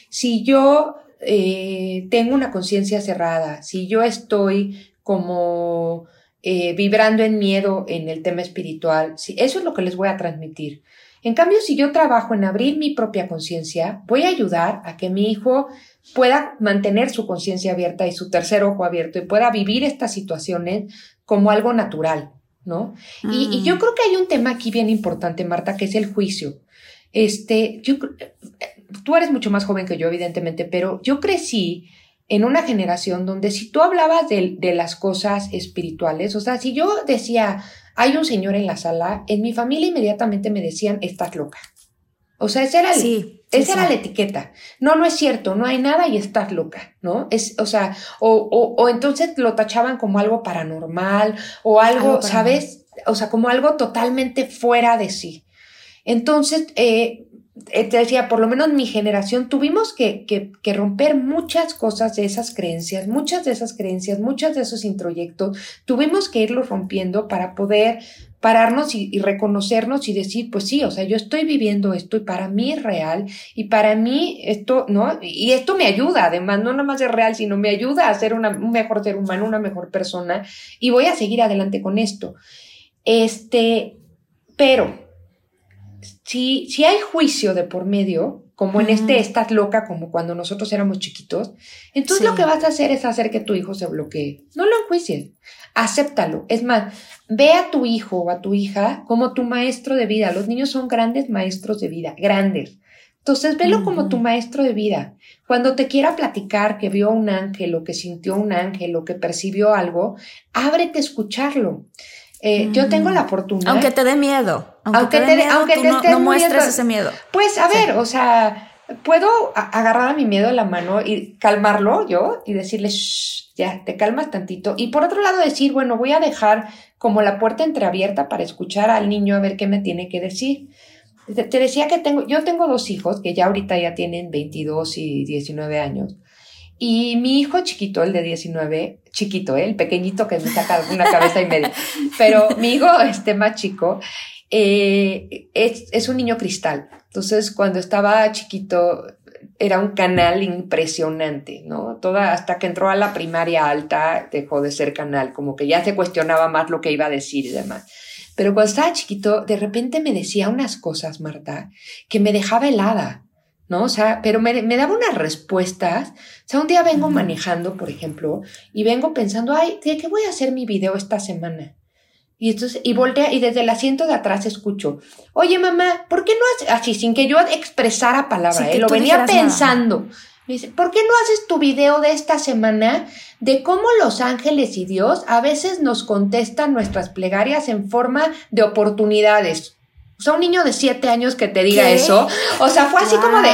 Si yo eh, tengo una conciencia cerrada, si yo estoy como eh, vibrando en miedo en el tema espiritual, si, eso es lo que les voy a transmitir. En cambio, si yo trabajo en abrir mi propia conciencia, voy a ayudar a que mi hijo pueda mantener su conciencia abierta y su tercer ojo abierto y pueda vivir estas situaciones como algo natural, ¿no? Y, y yo Mm. creo que hay un tema aquí bien importante, Marta, que es el juicio. Este, yo, tú eres mucho más joven que yo, evidentemente, pero yo crecí en una generación donde si tú hablabas de, de las cosas espirituales, o sea, si yo decía, hay un señor en la sala, en mi familia inmediatamente me decían, estás loca. O sea, esa era, Sí, esa sí. era la etiqueta. No, no es cierto, no hay nada y estás loca, ¿no? Es, o sea, o, o, o entonces lo tachaban como algo paranormal o algo. ¿sabes? O sea, como algo totalmente fuera de sí. Entonces, eh, eh, te decía, por lo menos mi generación tuvimos que, que, que romper muchas cosas de esas creencias, muchas de esas creencias, muchos de esos introyectos, tuvimos que irlos rompiendo para poder pararnos y, y reconocernos y decir, pues sí, o sea, yo estoy viviendo esto y para mí es real y para mí esto, ¿no? Y esto me ayuda, además, no nada más es real, sino me ayuda a ser una- un mejor ser humano, una mejor persona y voy a seguir adelante con esto. Este, pero si, si hay juicio de por medio, como en este estás loca, como cuando nosotros éramos chiquitos, entonces Sí. lo que vas a hacer es hacer que tu hijo se bloquee. No lo enjuicies, acéptalo. Es más, ve a tu hijo o a tu hija como tu maestro de vida. Los niños son grandes maestros de vida, grandes. Entonces, velo como tu maestro de vida. Cuando te quiera platicar que vio un ángel o que sintió un ángel o que percibió algo, ábrete a escucharlo. Eh, Yo tengo la fortuna. Aunque te dé miedo. Aunque, Aunque te dé miedo, aunque tú te no, no muestres ese miedo. Pues a Sí. ver, o sea, puedo agarrar a mi miedo de la mano y calmarlo yo y decirle, "Shh, ya, te calmas tantito. Y por otro lado decir, bueno, voy a dejar como la puerta entreabierta para escuchar al niño a ver qué me tiene que decir. Te, decía que tengo, yo tengo dos hijos que ya ahorita ya tienen 22 y 19 años. Y mi hijo chiquito, el de 19, chiquito, ¿eh? el pequeñito que me saca una cabeza y media, pero mi hijo este más chico eh, es, es un niño cristal. Entonces, cuando estaba chiquito, era un canal impresionante, ¿no? Toda, hasta que entró a la primaria alta, dejó de ser canal, como que ya se cuestionaba más lo que iba a decir y demás. Pero cuando estaba chiquito, de repente me decía unas cosas, Marta, que me dejaba helada, ¿no? O sea, pero me, me daba unas respuestas. O sea, un día vengo manejando, por ejemplo, y vengo pensando, ay, ¿de qué voy a hacer mi video esta semana? Y entonces, y voltea, y desde el asiento de atrás escucho, oye mamá, ¿por qué no haces así, sin que yo expresara palabra, eh? que lo venía nada. pensando. Me dice, ¿por qué no haces tu video de esta semana de cómo los ángeles y Dios a veces nos contestan nuestras plegarias en forma de oportunidades? O sea, un niño de siete años que te diga eso. O sea, fue así como de,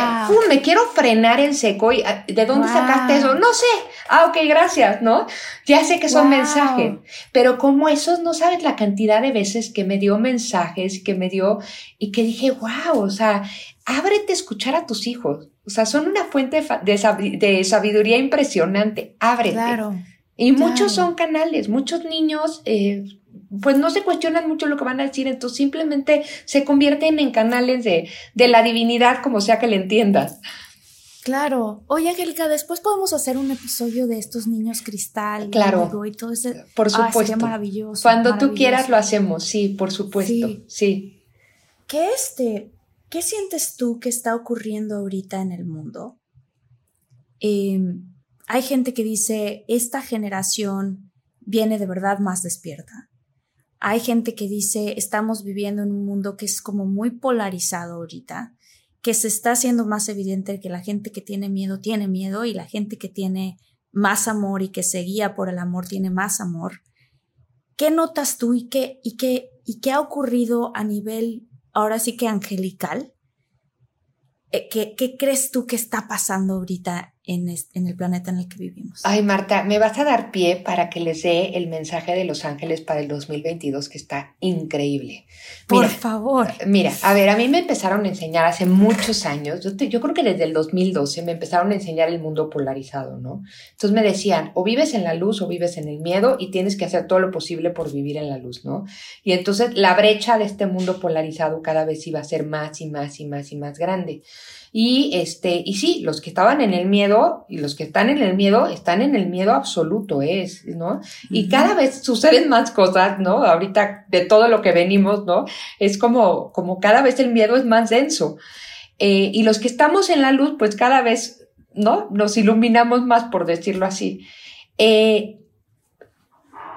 me quiero frenar en seco. Y, ah, ¿De dónde sacaste eso? No sé. Ah, ok, gracias, ¿no? Ya sé que son mensajes. Pero como esos, no sabes la cantidad de veces que me dio mensajes, que me dio, y que dije, wow, o sea, ábrete a escuchar a tus hijos. O sea, son una fuente de, sabiduría impresionante. Ábrete. Claro. Y muchos son canales, muchos niños eh, pues no se cuestionan mucho lo que van a decir, entonces simplemente se convierten en canales de, de la divinidad, como sea que le entiendas. Claro. Oye, Angélica, después podemos hacer un episodio de estos niños cristal. Claro. Y todo ese. Por supuesto. maravilloso. Cuando tú quieras lo hacemos, sí, por supuesto. Sí. ¿Qué este? ¿Qué sientes tú que está ocurriendo ahorita en el mundo? Em, hay gente que dice, esta generación viene de verdad más despierta. Hay gente que dice, estamos viviendo en un mundo que es como muy polarizado ahorita, que se está haciendo más evidente que la gente que tiene miedo tiene miedo y la gente que tiene más amor y que se guía por el amor tiene más amor. ¿Qué notas tú y qué, y qué, y qué ha ocurrido a nivel, ahora sí que angelical? Eh, ¿Qué, ¿Qué crees tú que está pasando ahorita en, en, el planeta en el que vivimos. Ay, Marta, me vas a dar pie para que les dé el mensaje de Los Ángeles para el 2022, que está increíble. Por favor. Mira, a ver, a mí me empezaron a enseñar hace muchos años, yo, yo creo que desde el 2012 me empezaron a enseñar el mundo polarizado, ¿no? Entonces me decían, o vives en la luz o vives en el miedo y tienes que hacer todo lo posible por vivir en la luz, ¿no? Y entonces la brecha de este mundo polarizado cada vez iba a ser más y más y más y más grande. Y este, y sí, los que estaban en el miedo y los que están en el miedo están en el miedo absoluto, es, ¿no? Y cada vez suceden más cosas, ¿no? Ahorita de todo lo que venimos, ¿no? Es como, como cada vez el miedo es más denso. Eh, y los que estamos en la luz, pues cada vez, ¿no? Nos iluminamos más, por decirlo así. Eh,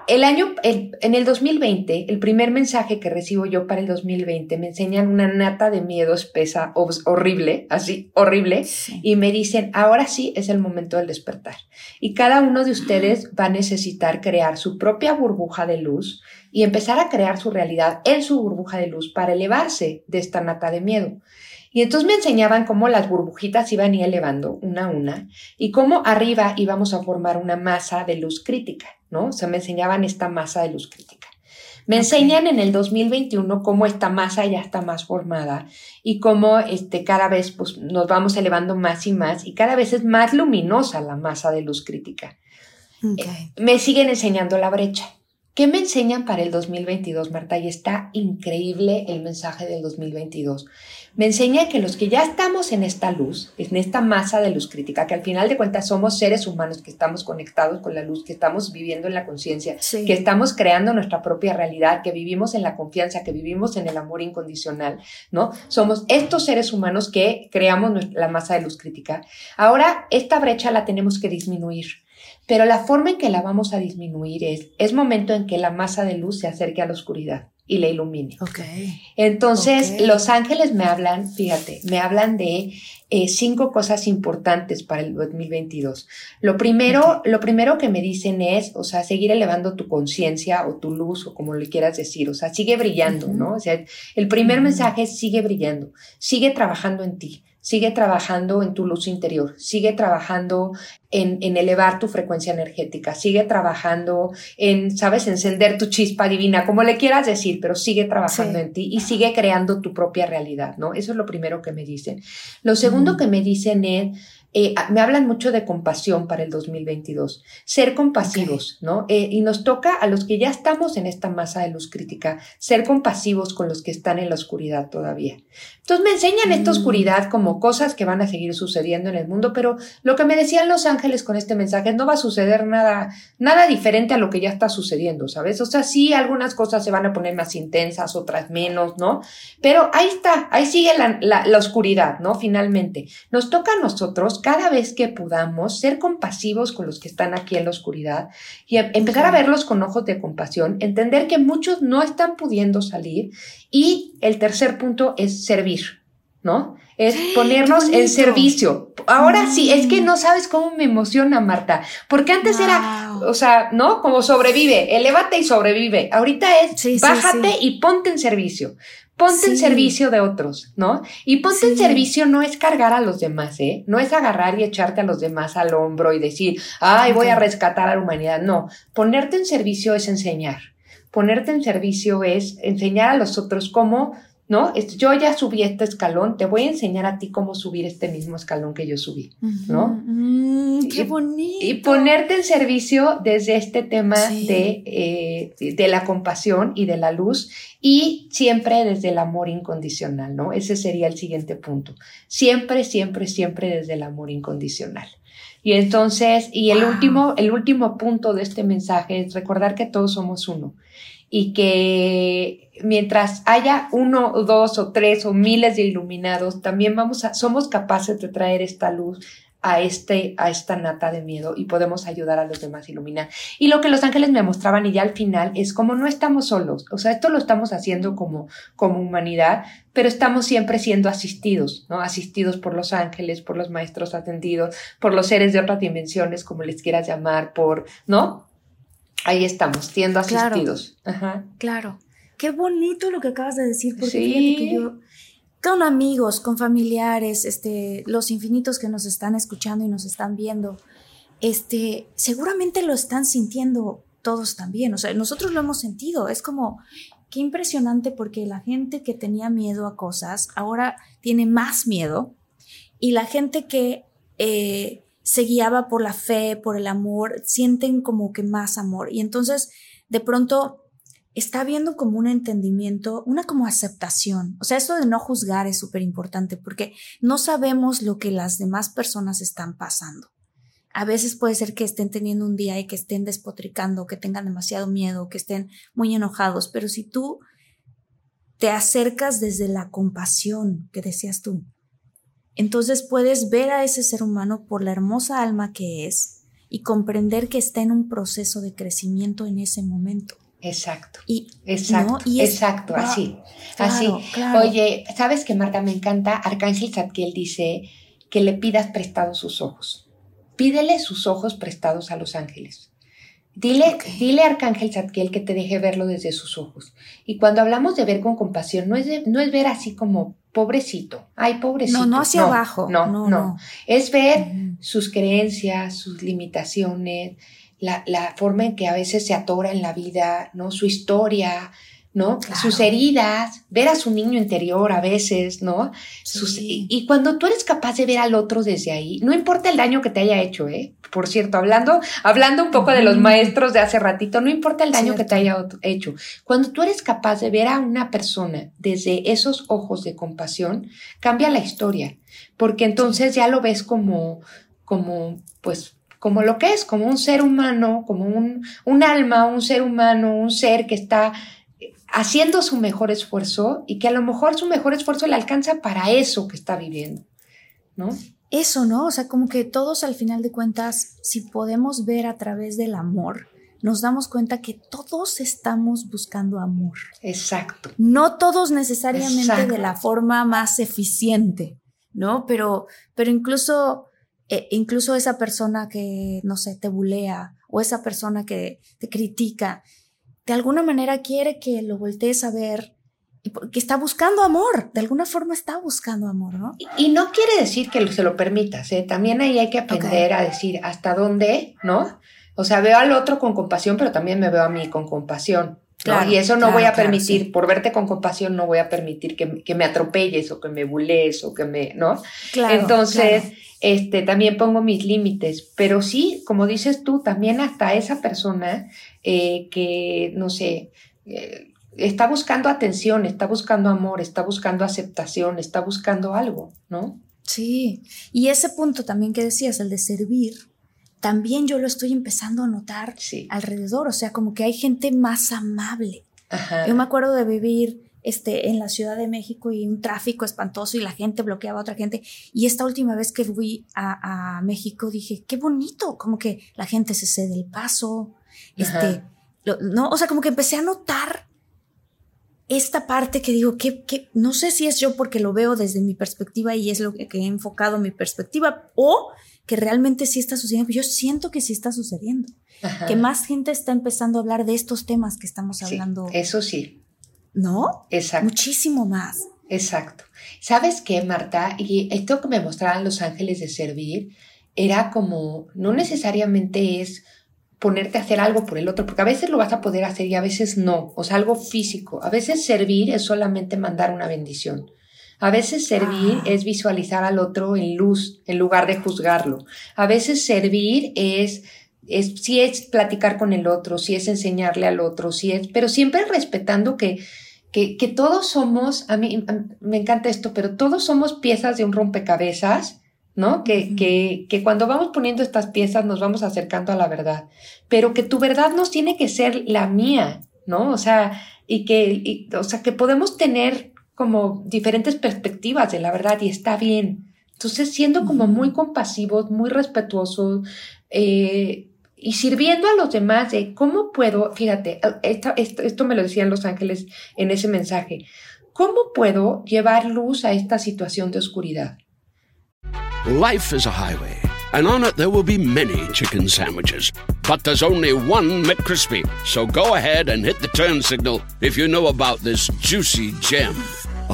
el año, en el 2020, el primer mensaje que recibo yo para el 2020, me enseñan una nata de miedo espesa, horrible, así, horrible, y me dicen, ahora sí es el momento del despertar. Y cada uno de ustedes va a necesitar crear su propia burbuja de luz y empezar a crear su realidad en su burbuja de luz para elevarse de esta nata de miedo. Y entonces me enseñaban cómo las burbujitas iban y elevando una a una y cómo arriba íbamos a formar una masa de luz crítica, ¿no? O sea, me enseñaban esta masa de luz crítica. Me enseñan en el 2021 cómo esta masa ya está más formada y cómo este, cada vez pues, nos vamos elevando más y más y cada vez es más luminosa la masa de luz crítica. Eh, me siguen enseñando la brecha. ¿Qué me enseñan para el 2022, Marta? Y está increíble el mensaje del 2022 me enseña que los que ya estamos en esta luz, en esta masa de luz crítica, que al final de cuentas somos seres humanos que estamos conectados con la luz, que estamos viviendo en la conciencia, que estamos creando nuestra propia realidad, que vivimos en la confianza, que vivimos en el amor incondicional, ¿no? Somos estos seres humanos que creamos la masa de luz crítica. Ahora, esta brecha la tenemos que disminuir. Pero la forma en que la vamos a disminuir es, es momento en que la masa de luz se acerque a la oscuridad y le ilumine. Okay. Entonces, los ángeles me hablan, fíjate, me hablan de eh, cinco cosas importantes para el 2022. Lo primero, lo primero que me dicen es, o sea, seguir elevando tu conciencia o tu luz o como le quieras decir, o sea, sigue brillando, ¿no? O sea, el primer mensaje es sigue brillando, sigue trabajando en ti sigue trabajando en tu luz interior, sigue trabajando en, elevar tu frecuencia energética, sigue trabajando en, sabes, encender tu chispa divina, como le quieras decir, pero sigue trabajando en ti y sigue creando tu propia realidad, ¿no? Eso es lo primero que me dicen. Lo segundo que me dicen es, eh, me hablan mucho de compasión para el 2022, ser compasivos, ¿no? Eh, y nos toca a los que ya estamos en esta masa de luz crítica, ser compasivos con los que están en la oscuridad todavía. Entonces me enseñan esta mm. oscuridad como cosas que van a seguir sucediendo en el mundo, pero lo que me decían los ángeles con este mensaje no va a suceder nada, nada diferente a lo que ya está sucediendo, ¿sabes? O sea, sí, algunas cosas se van a poner más intensas, otras menos, ¿no? Pero ahí está, ahí sigue la, la oscuridad, ¿no? Finalmente. Nos toca a nosotros cada vez que podamos ser compasivos con los que están aquí en la oscuridad y em, empezar a verlos con ojos de compasión, entender que muchos no están pudiendo salir y el tercer punto es servir. ¿no? Es ponernos en servicio. Ahora sí, es que no sabes cómo me emociona, Marta, porque antes era, o sea, ¿no? Como sobrevive, elévate y sobrevive. Ahorita es bájate y ponte en servicio. Ponte en servicio de otros, ¿no? Y ponte en servicio no es cargar a los demás, ¿eh? No es agarrar y echarte a los demás al hombro y decir, ay, voy a rescatar a la humanidad. No, ponerte en servicio es enseñar. Ponerte en servicio es enseñar a los otros cómo ¿no? Yo ya subí este escalón, te voy a enseñar a ti cómo subir este mismo escalón que yo subí, ¿no? Mm, ¡Qué bonito! Y, ponerte en servicio desde este tema de, eh, de la compasión y de la luz y siempre desde el amor incondicional, ¿no? Ese sería el siguiente punto. Siempre, siempre, siempre desde el amor incondicional. Y entonces, y el último, el último punto de este mensaje es recordar que todos somos uno y que mientras haya uno, dos o tres o miles de iluminados, también vamos a, somos capaces de traer esta luz a, este, a esta nata de miedo y podemos ayudar a los demás a iluminar. Y lo que los ángeles me mostraban y ya al final es como no estamos solos, o sea, esto lo estamos haciendo como, como humanidad, pero estamos siempre siendo asistidos, ¿no? Asistidos por los ángeles, por los maestros atendidos, por los seres de otras dimensiones, como les quieras llamar, por, ¿no? ahí estamos, siendo asistidos. Claro. Qué bonito lo que acabas de decir, porque fíjate que yo, con amigos, con familiares, este, los infinitos que nos están escuchando y nos están viendo, este, seguramente lo están sintiendo todos también. O sea, nosotros lo hemos sentido. Es como, qué impresionante porque la gente que tenía miedo a cosas ahora tiene más miedo y la gente que eh, se guiaba por la fe, por el amor, sienten como que más amor. Y entonces, de pronto, está habiendo como un entendimiento, una como aceptación. O sea, esto de no juzgar es súper importante porque no sabemos lo que las demás personas están pasando. A veces puede ser que estén teniendo un día y que estén despotricando, que tengan demasiado miedo, que estén muy enojados, pero si tú te acercas desde la compasión que decías tú, entonces puedes ver a ese ser humano por la hermosa alma que es y comprender que está en un proceso de crecimiento en ese momento. Exacto. Y, exacto, exacto, así. así. Oye, ¿sabes qué, Marta? Me encanta. Arcángel Zadkiel dice que le pidas prestados sus ojos. Pídele sus ojos prestados a los ángeles. Dile, dile a Arcángel Zadkiel que te deje verlo desde sus ojos. Y cuando hablamos de ver con compasión, no es, no es ver así como pobrecito, ay, pobrecito. No, no hacia abajo. No, no, Es ver sus creencias, sus limitaciones, la, la, forma en que a veces se atora en la vida, ¿no? Su historia, ¿no? Sus heridas, ver a su niño interior a veces, ¿no? y, cuando tú eres capaz de ver al otro desde ahí, no importa el daño que te haya hecho, ¿eh? Por cierto, hablando, hablando un poco de los maestros de hace ratito, no importa el daño que te haya hecho. Cuando tú eres capaz de ver a una persona desde esos ojos de compasión, cambia la historia, porque entonces ya lo ves como, como, pues, como lo que es, como un ser humano, como un, un alma, un ser humano, un ser que está haciendo su mejor esfuerzo y que a lo mejor su mejor esfuerzo le alcanza para eso que está viviendo, ¿no? Eso, ¿no? O sea, como que todos al final de cuentas, si podemos ver a través del amor, nos damos cuenta que todos estamos buscando amor. Exacto. No todos necesariamente de la forma más eficiente, ¿no? Pero, pero incluso, eh, incluso esa persona que, no sé, te bulea o esa persona que te critica, de alguna manera quiere que lo voltees a ver, que está buscando amor, de alguna forma está buscando amor, ¿no? Y, no quiere decir que se lo permitas, ¿eh? también ahí hay que aprender a decir hasta dónde, ¿no? O sea, veo al otro con compasión, pero también me veo a mí con compasión. Y eso no voy a permitir, por verte con compasión, no voy a permitir que, me atropelles o que me bules o que me, ¿no? Entonces, este, también pongo mis límites, pero sí, como dices tú, también hasta esa persona eh, que, no sé, eh, está buscando atención, está buscando amor, está buscando aceptación, está buscando algo, ¿no? Sí, y ese punto también que decías, el de servir, también yo lo estoy empezando a notar alrededor, o sea, como que hay gente más amable. Yo me acuerdo de vivir este, en la Ciudad de México y un tráfico espantoso y la gente bloqueaba a otra gente. Y esta última vez que fui a, México dije, qué bonito, como que la gente se cede el paso. Este, no, o sea, como que empecé a notar esta parte que digo, que, que, no sé si es yo porque lo veo desde mi perspectiva y es lo que, he enfocado mi perspectiva, o que realmente sí está sucediendo, yo siento que sí está sucediendo, que más gente está empezando a hablar de estos temas que estamos hablando. eso sí. ¿No? Exacto. Muchísimo más. Exacto. ¿Sabes qué, Marta? Y esto que me mostraban los ángeles de servir era como, no necesariamente es ponerte a hacer algo por el otro, porque a veces lo vas a poder hacer y a veces no, o sea, algo físico. A veces servir es solamente mandar una bendición. A veces servir ah. es visualizar al otro en luz en lugar de juzgarlo. A veces servir es, es si es platicar con el otro, si es enseñarle al otro, si es, pero siempre respetando que, que, que todos somos, a mí me encanta esto, pero todos somos piezas de un rompecabezas ¿no? Que, que, que cuando vamos poniendo estas piezas nos vamos acercando a la verdad, pero que tu verdad no tiene que ser la mía, ¿no? O sea, y que, o sea, que podemos tener como diferentes perspectivas de la verdad y está bien. Entonces, siendo como muy compasivos, muy respetuosos, eh, y sirviendo a los demás de cómo puedo, fíjate, esto, esto me lo decían los ángeles en ese mensaje, ¿cómo puedo llevar luz a esta situación de oscuridad? Life is a highway, and on it there will be many chicken sandwiches. But there's only one McCrispy. So go ahead and hit the turn signal if you know about this juicy gem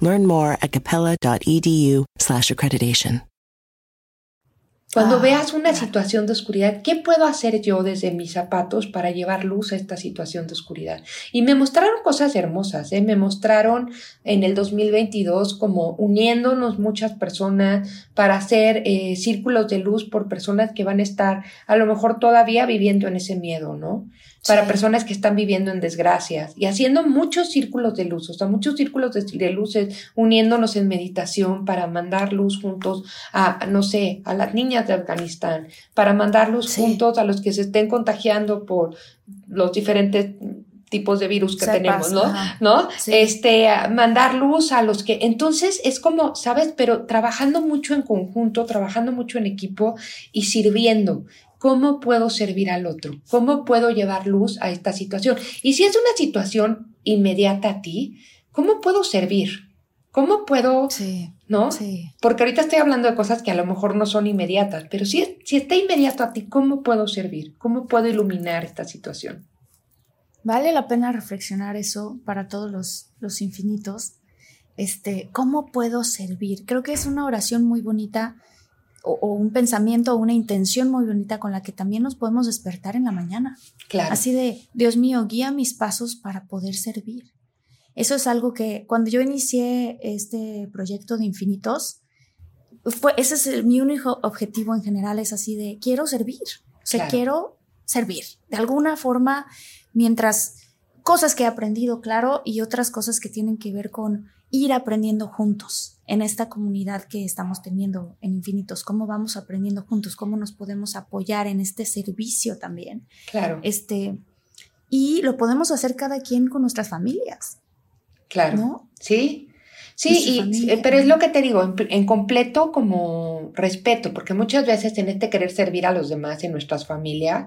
Learn more at capella.edu/accreditation. Cuando ah, veas una situación de oscuridad, ¿qué puedo hacer yo desde mis zapatos para llevar luz a esta situación de oscuridad? Y me mostraron cosas hermosas, ¿eh? me mostraron en el 2022 como uniéndonos muchas personas para hacer eh, círculos de luz por personas que van a estar a lo mejor todavía viviendo en ese miedo, ¿no? Para personas que están viviendo en desgracias y haciendo muchos círculos de luz, o sea, muchos círculos de, de, luces, uniéndonos en meditación para mandar luz juntos a, no sé, a las niñas de Afganistán, para mandar luz juntos a los que se estén contagiando por los diferentes tipos de virus que tenemos, ¿no? ¿No? Este, mandar luz a los que, entonces es como, ¿sabes? Pero trabajando mucho en conjunto, trabajando mucho en equipo y sirviendo. ¿Cómo puedo servir al otro? ¿Cómo puedo llevar luz a esta situación? Y si es una situación inmediata a ti, ¿cómo puedo servir? ¿Cómo puedo? Sí. ¿No? Sí. Porque ahorita estoy hablando de cosas que a lo mejor no son inmediatas, pero si, si está inmediato a ti, ¿cómo puedo servir? ¿Cómo puedo iluminar esta situación? Vale la pena reflexionar eso para todos los, los infinitos. Este, ¿cómo puedo servir? Creo que es una oración muy bonita o, un pensamiento o una intención muy bonita con la que también nos podemos despertar en la mañana. Claro. Así de, Dios mío, guía mis pasos para poder servir. Eso es algo que cuando yo inicié este proyecto de infinitos, fue, ese es mi único objetivo en general, es así de, quiero servir, o sea, quiero servir. De alguna forma, mientras cosas que he aprendido, claro, y otras cosas que tienen que ver con ir aprendiendo juntos en esta comunidad que estamos teniendo en Infinitos, cómo vamos aprendiendo juntos, cómo nos podemos apoyar en este servicio también. Claro. Este, y lo podemos hacer cada quien con nuestras familias. Claro. ¿No? Sí. Sí, y, pero es lo que te digo, en, en, completo como respeto, porque muchas veces en este querer servir a los demás en nuestras familias,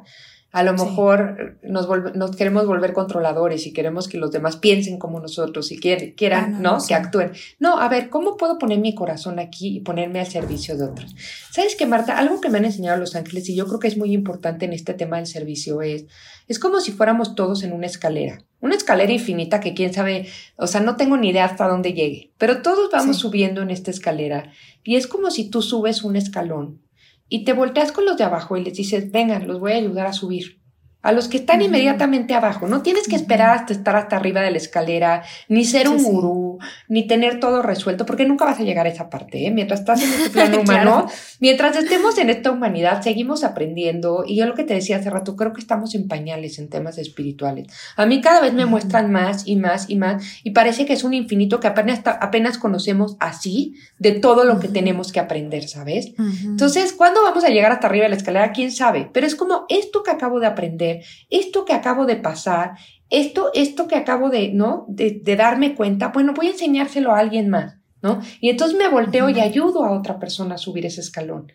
a lo mejor nos, nos, queremos volver controladores y queremos que los demás piensen como nosotros y quieran, ah, ¿no? Que actúen. No, a ver, ¿cómo puedo poner mi corazón aquí y ponerme al servicio de otros? ¿Sabes qué, Marta? Algo que me han enseñado los ángeles y yo creo que es muy importante en este tema del servicio es, es como si fuéramos todos en una escalera. Una escalera infinita que quién sabe, o sea, no tengo ni idea hasta dónde llegue, pero todos vamos subiendo en esta escalera y es como si tú subes un escalón y te volteas con los de abajo y les dices, vengan, los voy a ayudar a subir. A los que están inmediatamente abajo. No tienes que esperar hasta estar hasta arriba de la escalera, ni ser un gurú, ni tener todo resuelto, porque nunca vas a llegar a esa parte. ¿eh? Mientras estás en este plano humano, mientras estemos en esta humanidad, seguimos aprendiendo. Y yo lo que te decía hace rato, creo que estamos en pañales en temas espirituales. A mí cada vez me muestran más y más y más, y parece que es un infinito que apenas, apenas conocemos así de todo lo que tenemos que aprender, ¿sabes? Entonces, ¿cuándo vamos a llegar hasta arriba de la escalera? ¿Quién sabe? Pero es como esto que acabo de aprender esto que acabo de pasar, esto, esto que acabo de, ¿no? De, darme cuenta, bueno, voy a enseñárselo a alguien más, ¿no? Y entonces me volteo y ayudo a otra persona a subir ese escalón.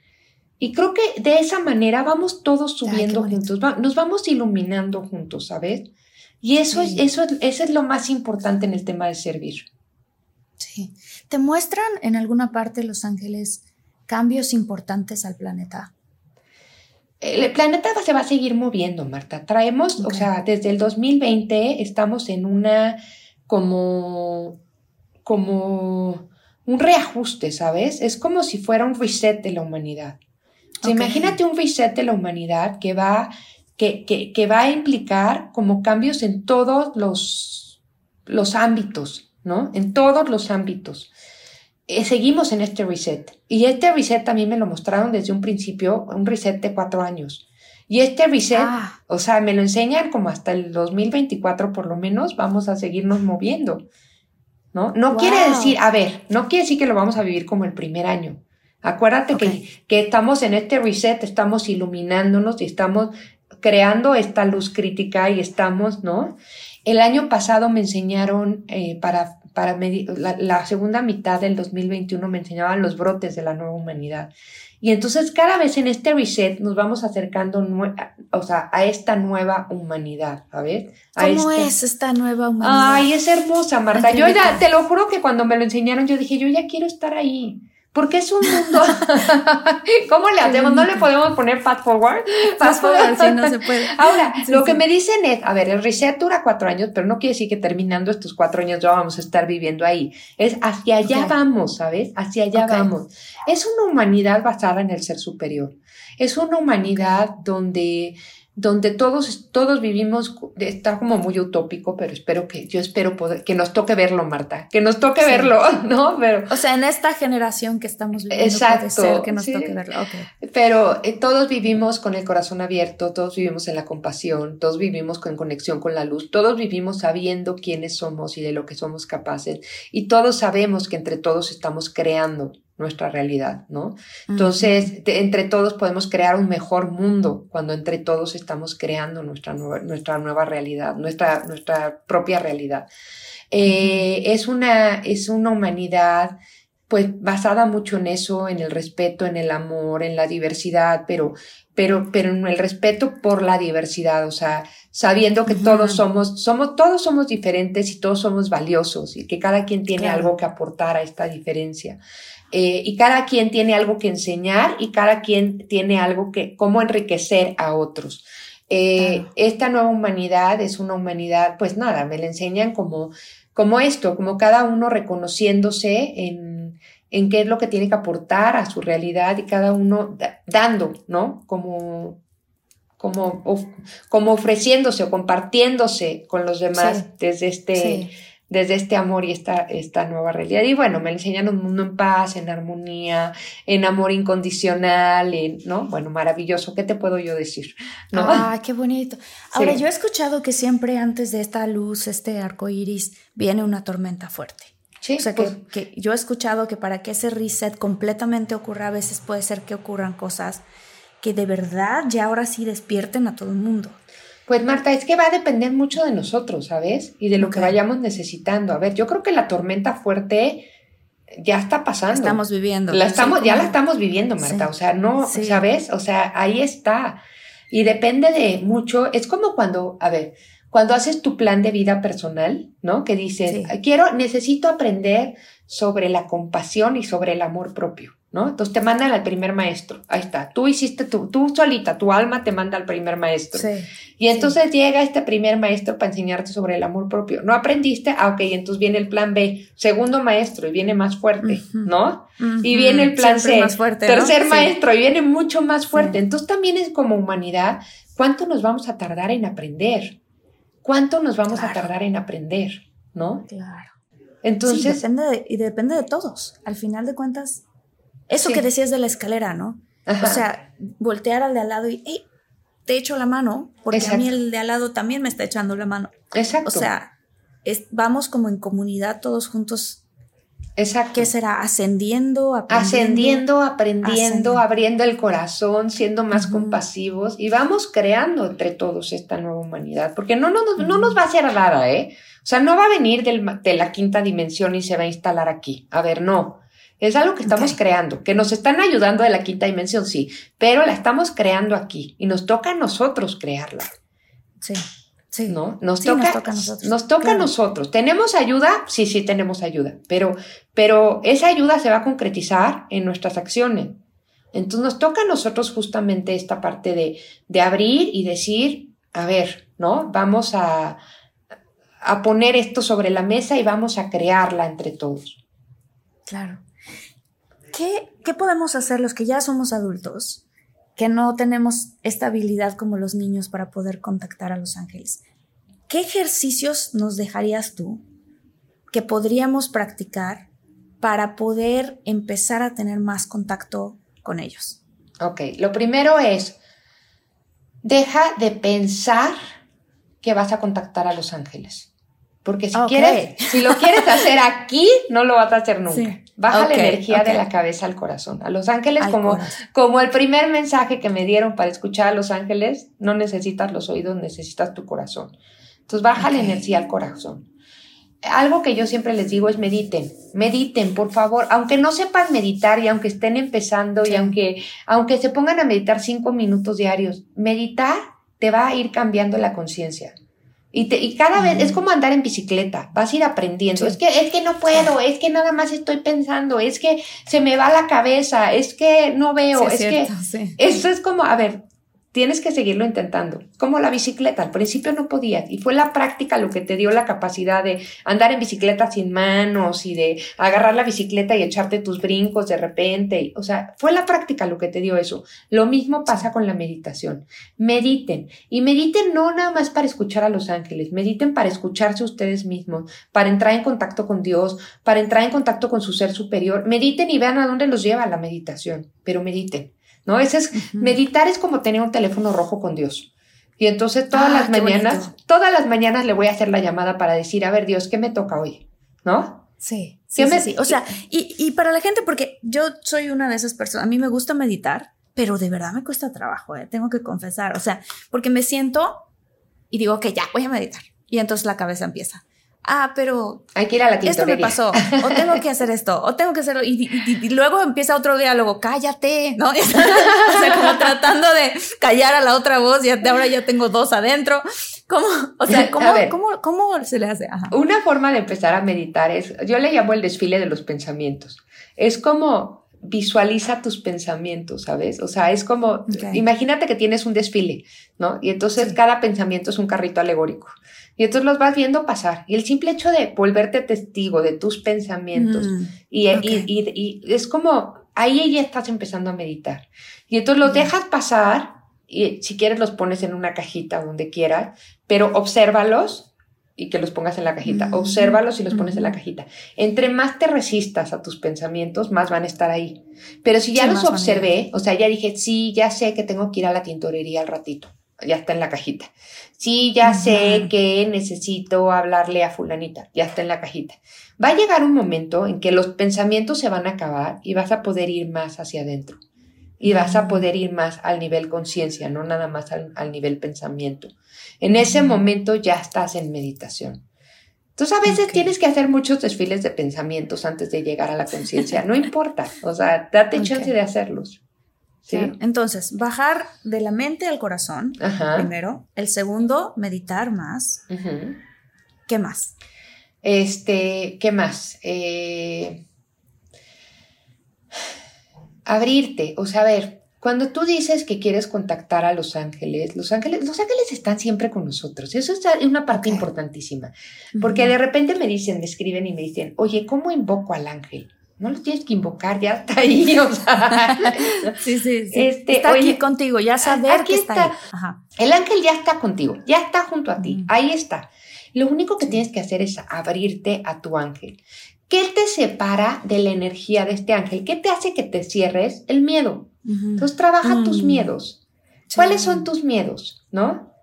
Y creo que de esa manera vamos todos subiendo juntos, nos vamos iluminando juntos, ¿sabes? Y eso, es, eso, eso es lo más importante en el tema de servir. Sí. ¿Te muestran en alguna parte los ángeles cambios importantes al planeta? El planeta se va a seguir moviendo, Marta. Traemos, o sea, desde el 2020 estamos en una como, como un reajuste, ¿sabes? Es como si fuera un reset de la humanidad. imagínate un reset de la humanidad que va, que, que, que, va a implicar como cambios en todos los, los ámbitos, ¿no? En todos los ámbitos. Eh, seguimos en este reset. Y este reset también me lo mostraron desde un principio, un reset de cuatro años. Y este reset, ah. o sea, me lo enseñan como hasta el 2024 por lo menos, vamos a seguirnos moviendo. ¿No? No quiere decir, a ver, no quiere decir que lo vamos a vivir como el primer año. Acuérdate que, que estamos en este reset, estamos iluminándonos y estamos creando esta luz crítica y estamos, ¿no? El año pasado me enseñaron eh, para para la, segunda mitad del 2021 me enseñaban los brotes de la nueva humanidad. Y entonces cada vez en este reset nos vamos acercando o sea, a esta nueva humanidad, ¿sabes? ¿Cómo este es esta nueva humanidad? Ay, es hermosa, Marta. Yo ya, te lo juro que cuando me lo enseñaron, yo dije, yo ya quiero estar ahí. Porque es un mundo. ¿Cómo le hacemos? ¿No le podemos poner fast forward? Fast forward, sí, no se puede. Ahora, lo que me dicen es, a ver, el reset dura cuatro años, pero no quiere decir que terminando estos cuatro años ya vamos a estar viviendo ahí. Es hacia allá vamos, ¿sabes? Hacia allá vamos. Es una humanidad basada en el ser superior. Es una humanidad donde donde todos, todos vivimos, está como muy utópico, pero espero que, yo espero poder, que nos toque verlo, Marta, que nos toque verlo, ¿no? Pero, o sea, en esta generación que estamos viviendo, exacto, puede ser que nos toque verlo. Pero eh, todos vivimos con el corazón abierto, todos vivimos en la compasión, todos vivimos con conexión con la luz, todos vivimos sabiendo quiénes somos y de lo que somos capaces, y todos sabemos que entre todos estamos creando nuestra realidad, ¿no? Entonces, entre todos podemos crear un mejor mundo cuando entre todos estamos creando nuestra nueva, nuestra nueva realidad, nuestra, nuestra propia realidad. Eh, es, una, es una humanidad pues basada mucho en eso, en el respeto, en el amor, en la diversidad, pero, pero, pero en el respeto por la diversidad, o sea, sabiendo que todos somos, somos, todos somos diferentes y todos somos valiosos y que cada quien tiene algo que aportar a esta diferencia. Eh, y cada quien tiene algo que enseñar y cada quien tiene algo que, cómo enriquecer a otros. Eh, esta nueva humanidad es una humanidad, pues nada, me la enseñan como, como esto, como cada uno reconociéndose en, en qué es lo que tiene que aportar a su realidad y cada uno dando, ¿no? Como, como, como ofreciéndose o compartiéndose con los demás desde este desde este amor y esta, esta nueva realidad. Y bueno, me enseñan un mundo en paz, en armonía, en amor incondicional, en, ¿no? Bueno, maravilloso. ¿Qué te puedo yo decir? ¿No? Ah, qué bonito. Ahora, yo he escuchado que siempre antes de esta luz, este arco iris, viene una tormenta fuerte. Sí, o sea, que, pues que yo he escuchado que para que ese reset completamente ocurra, a veces puede ser que ocurran cosas que de verdad ya ahora sí despierten a todo el mundo. Pues Marta, es que va a depender mucho de nosotros, ¿sabes? Y de lo que vayamos necesitando. A ver, yo creo que la tormenta fuerte ya está pasando. Estamos viviendo. La estamos, ya la estamos viviendo, Marta. O sea, no, ¿sabes? O sea, ahí está. Y depende de mucho. Es como cuando, a ver, cuando haces tu plan de vida personal, ¿no? Que dices, quiero, necesito aprender sobre la compasión y sobre el amor propio. ¿No? Entonces te mandan al primer maestro. Ahí está. Tú hiciste, tú, tú solita, tu alma te manda al primer maestro. y entonces llega este primer maestro para enseñarte sobre el amor propio. ¿No aprendiste? Ah, ok, entonces viene el plan B, segundo maestro y viene más fuerte, ¿no? Y viene el plan C, tercer maestro y viene mucho más fuerte. Entonces también es como humanidad ¿cuánto nos vamos a tardar en aprender? ¿Cuánto nos vamos a tardar en aprender? ¿No? Claro. Entonces. depende de, y depende de todos. Al final de cuentas, eso que decías de la escalera, ¿no? O sea, voltear al de al lado y, hey, te echo la mano, porque a mí el de al lado también me está echando la mano. Exacto. O sea, vamos como en comunidad todos juntos. Exacto. ¿Qué será? Ascendiendo, aprendiendo. Ascendiendo, aprendiendo, abriendo el corazón, siendo más compasivos y vamos creando entre todos esta nueva humanidad, porque no, no, no, nos va a hacer nada, ¿eh? O sea, no va a venir de la quinta dimensión y se va a instalar aquí. A ver, no. Es algo que estamos creando, que nos están ayudando de la quinta dimensión, sí, pero la estamos creando aquí y nos toca a nosotros crearla. Sí. Sí. ¿No? Nos, toca, nos toca a nosotros. Nos toca a nosotros. ¿Tenemos ayuda? Sí, sí, tenemos ayuda, pero, pero esa ayuda se va a concretizar en nuestras acciones. Entonces nos toca a nosotros justamente esta parte de, de abrir y decir, a ver, ¿no? Vamos a, a poner esto sobre la mesa y vamos a crearla entre todos. Claro. ¿Qué, ¿Qué podemos hacer los que ya somos adultos que no tenemos esta habilidad como los niños para poder contactar a los ángeles. ¿Qué ejercicios nos dejarías tú que podríamos practicar para poder empezar a tener más contacto con ellos? Ok, lo primero es, deja de pensar que vas a contactar a los ángeles. Porque si quieres, si lo quieres hacer aquí, no lo vas a hacer nunca. Baja la energía de la cabeza al corazón. A los ángeles, como, como el primer mensaje que me dieron para escuchar a los ángeles, no necesitas los oídos, necesitas tu corazón. Entonces baja la energía al corazón. Algo que yo siempre les digo es mediten, mediten, por favor, aunque no sepan meditar y aunque estén empezando y aunque, aunque se pongan a meditar cinco minutos diarios, meditar te va a ir cambiando la conciencia. Y, y cada vez es como andar en bicicleta, vas a ir aprendiendo. Es que es que no puedo, es que nada más estoy pensando, es que se me va la cabeza, es que no veo, es, que eso es como, a ver, tienes que seguirlo intentando. Como la bicicleta, al principio no podías y fue la práctica lo que te dio la capacidad de andar en bicicleta sin manos y de agarrar la bicicleta y echarte tus brincos de repente. O sea, fue la práctica lo que te dio eso. Lo mismo pasa con la meditación. Mediten y mediten no nada más para escuchar a los ángeles, mediten para escucharse ustedes mismos, para entrar en contacto con Dios, para entrar en contacto con su ser superior. Mediten y vean a dónde los lleva la meditación, pero mediten. ¿No? Ese es, meditar es como tener un teléfono rojo con Dios. Y entonces todas ah, las mañanas, todas las mañanas le voy a hacer la llamada para decir, a ver, Dios, ¿qué me toca hoy? ¿No? Sí. Sí, sí, O sea, y, y, para la gente, porque yo soy una de esas personas, a mí me gusta meditar, pero de verdad me cuesta trabajo, ¿eh? tengo que confesar. O sea, porque me siento y digo, que ya, voy a meditar. Y entonces la cabeza empieza ah, pero hay que ir a la esto me pasó, o tengo que hacer esto, o tengo que hacerlo, y, luego empieza otro diálogo, cállate, ¿no? o sea, como tratando de callar a la otra voz y ahora ya tengo dos adentro. ¿Cómo? O sea, ¿cómo, ¿cómo, cómo, se le hace? Una forma de empezar a meditar es, yo le llamo el desfile de los pensamientos. Es como visualiza tus pensamientos, ¿sabes? O sea, es como, imagínate que tienes un desfile, ¿no? Y entonces cada pensamiento es un carrito alegórico. Y entonces los vas viendo pasar. Y el simple hecho de volverte testigo de tus pensamientos mm, y, y, es como, ahí ya estás empezando a meditar. Y entonces los dejas pasar y si quieres los pones en una cajita donde quieras, pero obsérvalos y que los pongas en la cajita. Mm, obsérvalos y los pones en la cajita. Entre más te resistas a tus pensamientos, más van a estar ahí. Pero si ya los observé, o sea, ya dije, sí, ya sé que tengo que ir a la tintorería al ratito ya está en la cajita. Sí, ya sé que necesito hablarle a fulanita, ya está en la cajita. Va a llegar un momento en que los pensamientos se van a acabar y vas a poder ir más hacia adentro. Y vas a poder ir más al nivel conciencia, no nada más al, nivel pensamiento. En ese momento ya estás en meditación. Entonces a veces tienes que hacer muchos desfiles de pensamientos antes de llegar a la conciencia. No importa, o sea, date chance de hacerlos. ¿Sí? Entonces, bajar de la mente al corazón, primero. El segundo, meditar más. ¿Qué más? Este, ¿qué más? Eh, abrirte, o sea, a ver, cuando tú dices que quieres contactar a los ángeles, los ángeles, los ángeles están siempre con nosotros. Eso es una parte importantísima. Porque de repente me dicen, me escriben y me dicen, oye, ¿cómo invoco al ángel? No lo tienes que invocar, ya está ahí, o sea. sí, sí, sí. Este, está aquí contigo, ya saber que está, ahí. El ángel ya está contigo, ya está junto a ti, ahí está. Lo único que tienes que hacer es abrirte a tu ángel. ¿Qué te separa de la energía de este ángel? ¿Qué te hace que te cierres? El miedo. Entonces trabaja tus mm. miedos. ¿Cuáles son tus miedos? ¿No?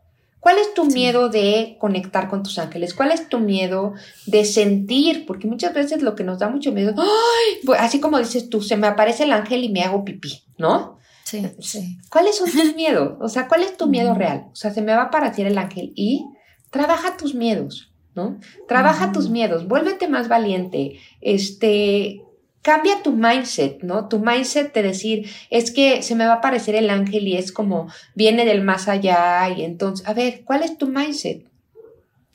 ¿Cuál es tu miedo de conectar con tus ángeles? ¿Cuál es tu miedo de sentir? Porque muchas veces lo que nos da mucho miedo, ¡ay! así como dices tú, se me aparece el ángel y me hago pipí, ¿no? Sí, sí. ¿Cuáles son tus miedos? O sea, ¿cuál es tu miedo real? O sea, se me va a aparecer el ángel y trabaja tus miedos, ¿no? Trabaja tus miedos, vuélvete más valiente, este, cambia tu mindset, ¿no? Tu mindset de decir, es que se me va a aparecer el ángel y es como viene del más allá y entonces, a ver, ¿cuál es tu mindset?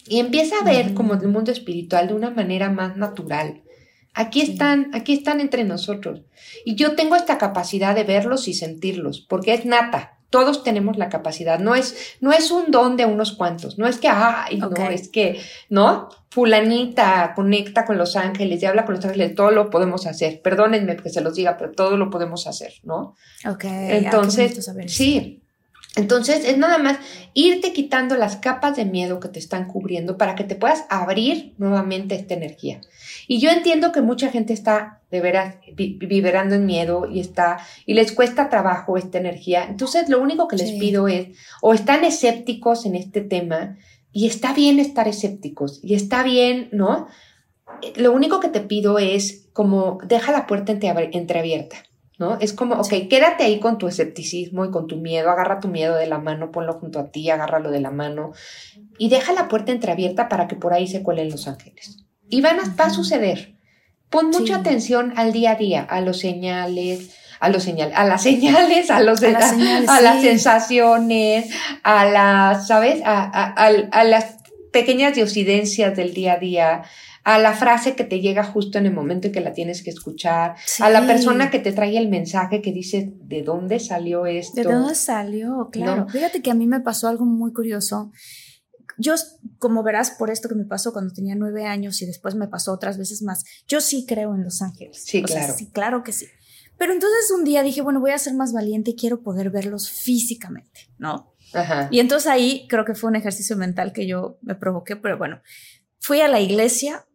Y empieza a ver como el mundo espiritual de una manera más natural. Aquí están, aquí están entre nosotros. Y yo tengo esta capacidad de verlos y sentirlos, porque es nata. Todos tenemos la capacidad. No es, no es un don de unos cuantos. No es que, ay, no, es que, ¿no? Fulanita conecta con los ángeles y habla con los ángeles. Todo lo podemos hacer. Perdónenme que se los diga, pero todo lo podemos hacer, ¿no? Ok. Entonces, sí. Entonces es nada más irte quitando las capas de miedo que te están cubriendo para que te puedas abrir nuevamente esta energía. Y yo entiendo que mucha gente está de veras vibrando en miedo y está y les cuesta trabajo esta energía. Entonces lo único que les pido es o están escépticos en este tema y está bien estar escépticos y está bien, ¿no? Lo único que te pido es como deja la puerta entreabierta ¿no? Es como, ok, quédate ahí con tu escepticismo y con tu miedo, agarra tu miedo de la mano, ponlo junto a ti, agárralo de la mano y deja la puerta entreabierta para que por ahí se cuelen los ángeles. Y van a, va a suceder. Pon mucha atención al día a día, a los señales, a los señales, a las señales, a los a, las, a las sensaciones, a las, ¿sabes? A, a, las pequeñas diosidencias del día a día, a la frase que te llega justo en el momento en que la tienes que escuchar, a la persona que te trae el mensaje que dice, ¿de dónde salió esto? ¿De dónde salió? Claro. Fíjate que a mí me pasó algo muy curioso. Yo, como verás, por esto que me pasó cuando tenía nueve años y después me pasó otras veces más, yo sí creo en los ángeles. Sí, claro. sí, claro que sí. Pero entonces un día dije, bueno, voy a ser más valiente y quiero poder verlos físicamente, ¿no? Ajá. Y entonces ahí creo que fue un ejercicio mental que yo me provoqué, pero bueno, fui a la iglesia,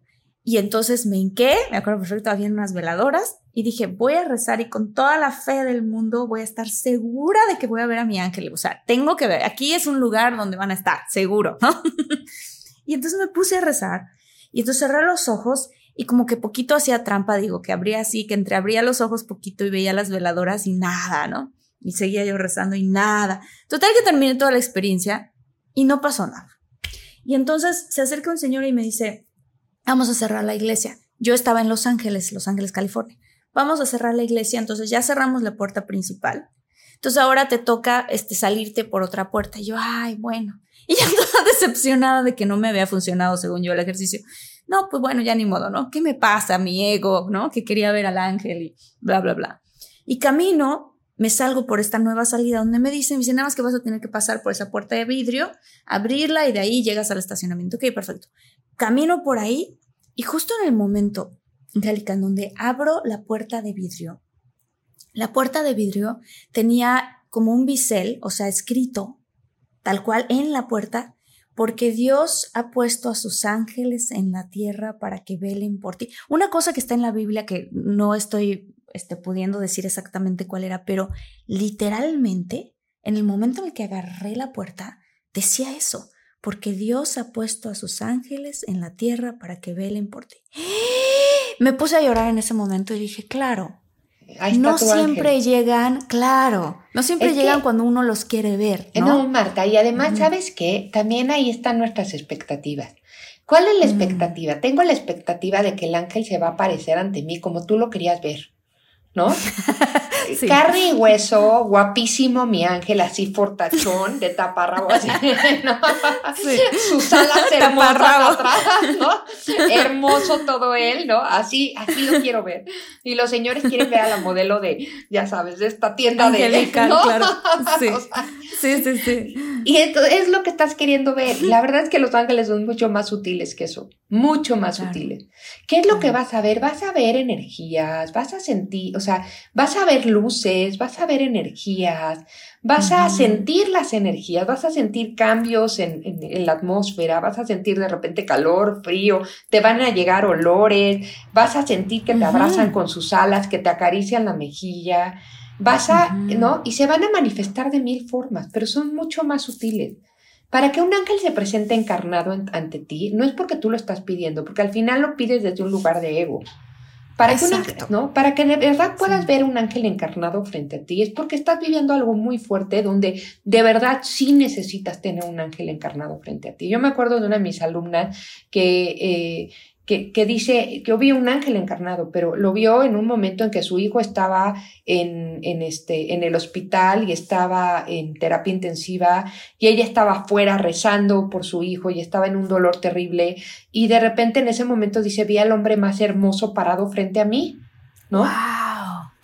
y entonces me hinqué, me acuerdo perfecto, había unas veladoras y dije, voy a rezar y con toda la fe del mundo voy a estar segura de que voy a ver a mi ángel. O sea, tengo que ver, aquí es un lugar donde van a estar, seguro. y entonces me puse a rezar y entonces cerré los ojos y como que poquito hacía trampa, digo, que abría así, que entreabría los ojos poquito y veía las veladoras y nada, ¿no? Y seguía yo rezando y nada. Total que terminé toda la experiencia y no pasó nada. Y entonces se acerca un señor y me dice, vamos a cerrar la iglesia. Yo estaba en Los Ángeles, Los Ángeles, California. Vamos a cerrar la iglesia, entonces ya cerramos la puerta principal. Entonces ahora te toca este, salirte por otra puerta. Y yo, ay, bueno. Y ya toda decepcionada de que no me había funcionado según yo el ejercicio. No, pues bueno, ya ni modo, ¿no? ¿Qué me pasa? Mi ego, ¿no? Que quería ver al ángel y bla, bla, bla. Y camino, me salgo por esta nueva salida donde me dicen, me dicen, nada más que vas a tener que pasar por esa puerta de vidrio, abrirla y de ahí llegas al estacionamiento. Ok, perfecto. Camino por ahí y justo en el momento, Angélica, en donde abro la puerta de vidrio, la puerta de vidrio tenía como un bisel, o sea, escrito tal cual en la puerta, porque Dios ha puesto a sus ángeles en la tierra para que velen por ti. Una cosa que está en la Biblia que no estoy este, pudiendo decir exactamente cuál era, pero literalmente, en el momento en el que agarré la puerta, decía eso porque Dios ha puesto a sus ángeles en la tierra para que velen por ti. Me puse a llorar en ese momento y dije, claro, no siempre llegan, claro, no siempre llegan cuando uno los quiere ver. ¿no? no, Marta, y además, ¿sabes qué? También ahí están nuestras expectativas. ¿Cuál es la expectativa? Tengo la expectativa de que el ángel se va a aparecer ante mí como tú lo querías ver. ¿no? Carne y hueso, guapísimo mi ángel, así fortachón, de taparrabo, así, ¿no? Sus alas hermosas atrás, ¿no? Hermoso todo él, ¿no? Así, así lo quiero ver. Y los señores quieren ver a la modelo de, ya sabes, de esta tienda de... ¿no? claro. Sí. Sí, sí, sí. Y es lo que estás queriendo ver. La verdad es que los ángeles son mucho más sutiles que eso. mucho más sutiles. ¿Qué es lo que vas a ver? Vas a ver energías, vas a sentir, o sea, vas a ver luces, vas a ver energías, vas a sentir las energías, vas a sentir cambios en, en, la atmósfera, vas a sentir de repente calor, frío, te van a llegar olores, vas a sentir que te abrazan con sus alas, que te acarician la mejilla, vas a, ¿no? Y se van a manifestar de mil formas, pero son mucho más sutiles. Para que un ángel se presente encarnado ante ti, no es porque tú lo estás pidiendo, porque al final lo pides desde un lugar de ego. Para que, ¿no? Para que de verdad puedas ver un ángel encarnado frente a ti, es porque estás viviendo algo muy fuerte donde de verdad sí necesitas tener un ángel encarnado frente a ti. Yo me acuerdo de una de mis alumnas que eh, que, dice que vi un ángel encarnado, pero lo vio en un momento en que su hijo estaba en, en, este, en el hospital y estaba en terapia intensiva y ella estaba afuera rezando por su hijo y estaba en un dolor terrible y de repente en ese momento dice, vi al hombre más hermoso parado frente a mí, ¿no?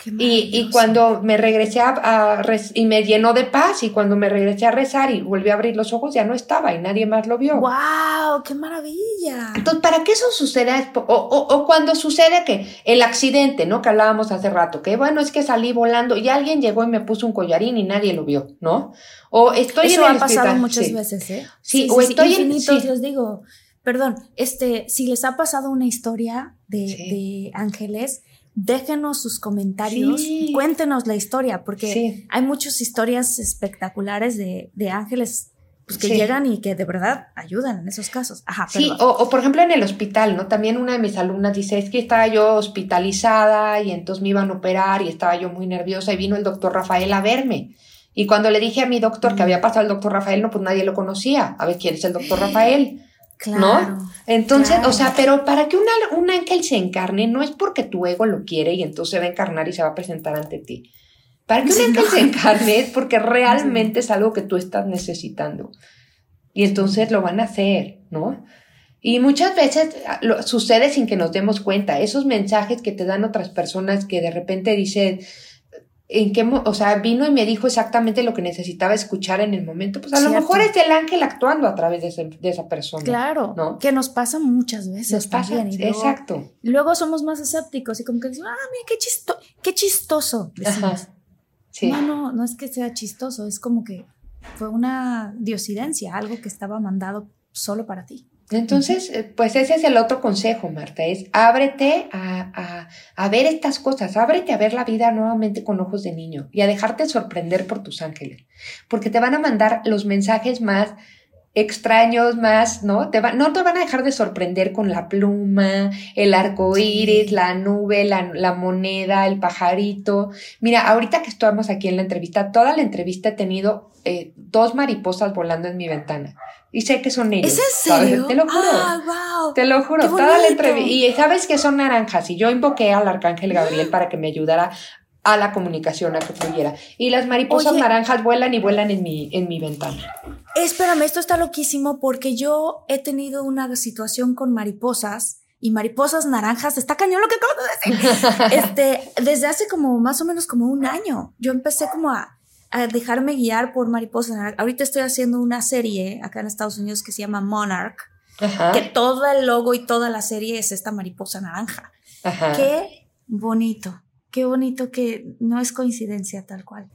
Y, y, cuando me regresé a, y me llenó de paz y cuando me regresé a rezar y volví a abrir los ojos ya no estaba y nadie más lo vio. ¡Wow! ¡Qué maravilla! Entonces, para que eso suceda, o, o, o, cuando sucede que el accidente, ¿no? Que hablábamos hace rato, que bueno, es que salí volando y alguien llegó y me puso un collarín y nadie lo vio, ¿no? O estoy eso en el ha pasado muchas veces, ¿eh? Sí, o estoy en... digo, perdón, este, si les ha pasado una historia de, de ángeles, déjenos sus comentarios, cuéntenos la historia, porque hay muchas historias espectaculares de, de ángeles pues, que llegan y que de verdad ayudan en esos casos. Ajá, sí, o, o, por ejemplo en el hospital, ¿no? También una de mis alumnas dice, es que estaba yo hospitalizada y entonces me iban a operar y estaba yo muy nerviosa y vino el doctor Rafael a verme. Y cuando le dije a mi doctor que había pasado el doctor Rafael, no, pues nadie lo conocía. A ver, ¿quién es el doctor Rafael? Claro. ¿No? Entonces, o sea, pero para que un ángel se encarne no es porque tu ego lo quiere y entonces se va a encarnar y se va a presentar ante ti. Para que un ángel se encarne es porque realmente es algo que tú estás necesitando. Y entonces lo van a hacer, ¿no? Y muchas veces ah, lo, sucede sin que nos demos cuenta. Esos mensajes que te dan otras personas que de repente dicen, en qué, o sea, vino y me dijo exactamente lo que necesitaba escuchar en el momento, pues a lo mejor es el ángel actuando a través de, esa persona. Claro, ¿no? que nos pasa muchas veces. Nos pasa, exacto. Luego somos más escépticos y como que decimos, ah, mira, qué, chisto qué chistoso. No, no, no es que sea chistoso, es como que fue una diosidencia, algo que estaba mandado solo para ti. Entonces, eh, pues ese es el otro consejo, Marta, es ábrete a, a, ver estas cosas, ábrete a ver la vida nuevamente con ojos de niño y a dejarte sorprender por tus ángeles, porque te van a mandar los mensajes más extraños, más, ¿no? Te no te van a dejar de sorprender con la pluma, el arco iris, la nube, la, la, moneda, el pajarito. Mira, ahorita que estamos aquí en la entrevista, toda la entrevista he tenido eh, dos mariposas volando en mi ventana. Y sé que son ellos. ¿Es en serio? Te lo juro. Ah, wow. Te lo juro. Toda la entrevista. Y sabes que son naranjas. Y yo invoqué al arcángel Gabriel para que me ayudara a la comunicación, a que fluyera. Y las mariposas naranjas vuelan y vuelan en mi, en mi ventana. Espérame, esto está loquísimo porque yo he tenido una situación con mariposas y mariposas naranjas. Está cañón lo que acabo de decir. este, desde hace como más o menos como un año. Yo empecé como a a dejarme guiar por mariposas. Ahorita estoy haciendo una serie acá en Estados Unidos que se llama Monarch, que todo el logo y toda la serie es esta mariposa naranja. Qué bonito, qué bonito que no es coincidencia tal cual.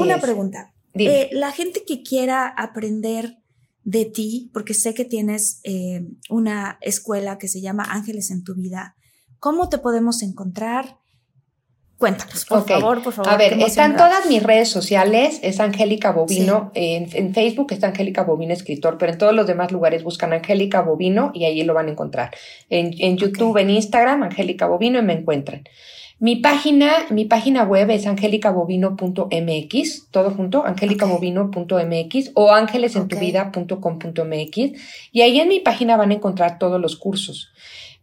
una pregunta. Eh, la gente que quiera aprender de ti, porque sé que tienes eh, una escuela que se llama Ángeles en tu vida, ¿cómo te podemos encontrar? Cuéntanos, por favor, por favor. A ver, están todas mis redes sociales, es Angélica Bovino, en, Facebook está Angélica Bovino Escritor, pero en todos los demás lugares buscan Angélica Bovino y ahí lo van a encontrar. En, YouTube, en Instagram, Angélica Bovino y me encuentran. Mi página, mi página web es angelicabovino.mx, todo junto, angelicabovino.mx o angelesentuvida.com.mx y ahí en mi página van a encontrar todos los cursos.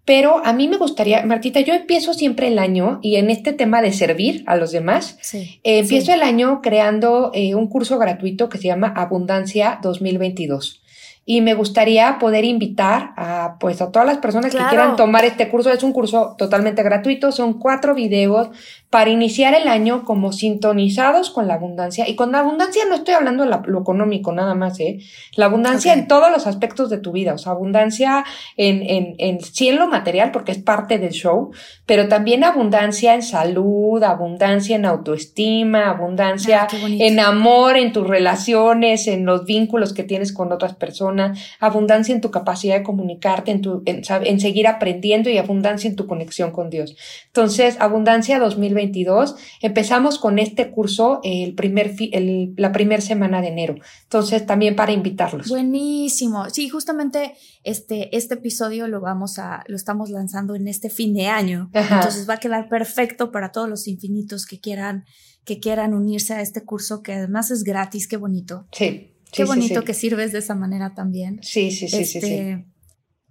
Pero a mí me gustaría, Martita, yo empiezo siempre el año y en este tema de servir a los demás, eh, empiezo el año creando eh, un curso gratuito que se llama Abundancia 2022 y me gustaría poder invitar a pues a todas las personas que quieran tomar este curso. Es un curso totalmente gratuito, son cuatro videos para iniciar el año como sintonizados con la abundancia. Y con la abundancia no estoy hablando de lo económico nada más, ¿eh? La abundancia en todos los aspectos de tu vida, o sea, abundancia en, en, en sí en lo material, porque es parte del show, pero también abundancia en salud, abundancia en autoestima, abundancia Ah, en amor, en tus relaciones, en los vínculos que tienes con otras personas, abundancia en tu capacidad de comunicarte, en, tu, en, en seguir aprendiendo y abundancia en tu conexión con Dios. Entonces, Abundancia 2022, empezamos con este curso el primer fi- el- la primera semana de enero. Entonces, también para invitarlos. Buenísimo. Sí, justamente este, este episodio lo vamos a, lo estamos lanzando en este fin de año. Ajá. Entonces va a quedar perfecto para todos los infinitos que quieran, que quieran unirse a este curso, que además es gratis. Qué bonito. Sí. Qué sí, bonito sí. que sirves de esa manera también. Sí, sí, sí, sí, sí.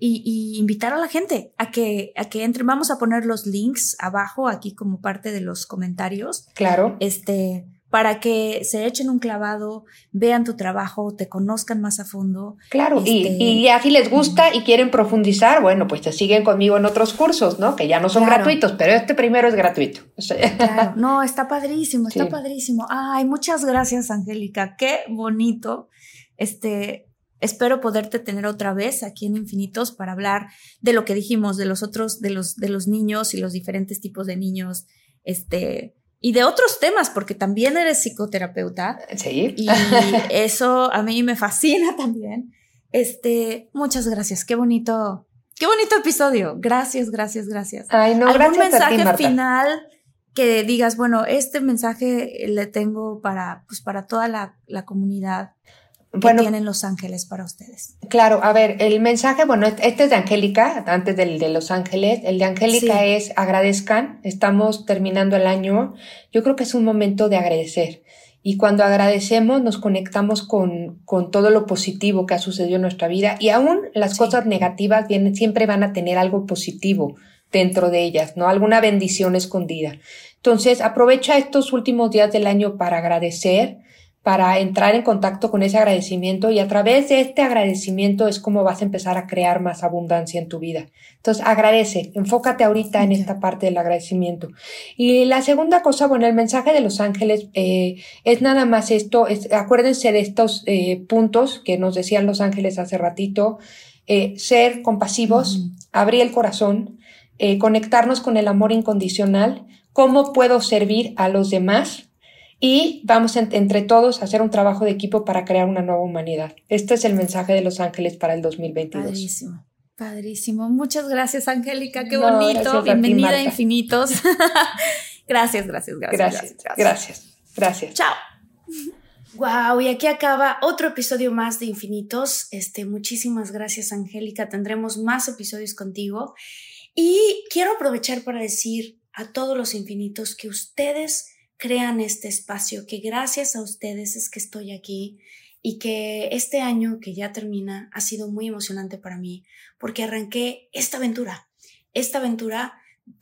Y, y invitar a la gente a que, a que entren. Vamos a poner los links abajo, aquí como parte de los comentarios, Claro. este, para que se echen un clavado, vean tu trabajo, te conozcan más a fondo. Claro, y, Este- y ya si les gusta y quieren profundizar, bueno, pues te siguen conmigo en otros cursos, ¿no? Que ya no son Claro. gratuitos, pero este primero es gratuito. Claro, no, está padrísimo, está Sí. padrísimo. Ay, muchas gracias, Angélica. Qué bonito. Este, espero poderte tener otra vez aquí en Infinitos para hablar de lo que dijimos, de los otros, de los, de los niños y los diferentes tipos de niños, este, y de otros temas, porque también eres psicoterapeuta Sí. y eso a mí me fascina también. Este, muchas gracias. Qué bonito, qué bonito episodio. Gracias, gracias, gracias. Ay, no, ¿Algún gracias a ti, mensaje Marta. final que digas, bueno, este mensaje le tengo para, pues, para toda la, la comunidad Bueno, tienen Los Ángeles para ustedes? claro, a ver, el mensaje, bueno, este es de Angélica, antes del de Los Ángeles. El de Angélica Sí. es agradezcan, estamos terminando el año. Yo creo que es un momento de agradecer. Y cuando agradecemos, nos conectamos con, con todo lo positivo que ha sucedido en nuestra vida. Y aún las Sí. cosas negativas vienen, siempre van a tener algo positivo dentro de ellas, ¿no? Alguna bendición escondida. Entonces, aprovecha estos últimos días del año para agradecer, para entrar en contacto con ese agradecimiento y a través de este agradecimiento es como vas a empezar a crear más abundancia en tu vida. Entonces, agradece, enfócate ahorita en esta parte del agradecimiento. Y la segunda cosa, bueno, el mensaje de los ángeles eh, es nada más esto, es, acuérdense de estos eh, puntos que nos decían los ángeles hace ratito, eh, ser compasivos, abrir el corazón, eh, conectarnos con el amor incondicional, cómo puedo servir a los demás y vamos en- entre todos a hacer un trabajo de equipo para crear una nueva humanidad. Este es el mensaje de los ángeles para el 2022. Padrísimo. Padrísimo. Muchas gracias, Angélica. Qué No, bonito. gracias a ti, Bienvenida a. Infinitos. gracias, gracias, gracias. Gracias, gracias, gracias. Chao. Wow, y aquí acaba otro episodio más de Infinitos. Este, muchísimas gracias, Angélica. Tendremos más episodios contigo. Y quiero aprovechar para decir a todos los infinitos que ustedes crean este espacio, que gracias a ustedes es que estoy aquí y que este año que ya termina ha sido muy emocionante para mí porque arranqué esta aventura, esta aventura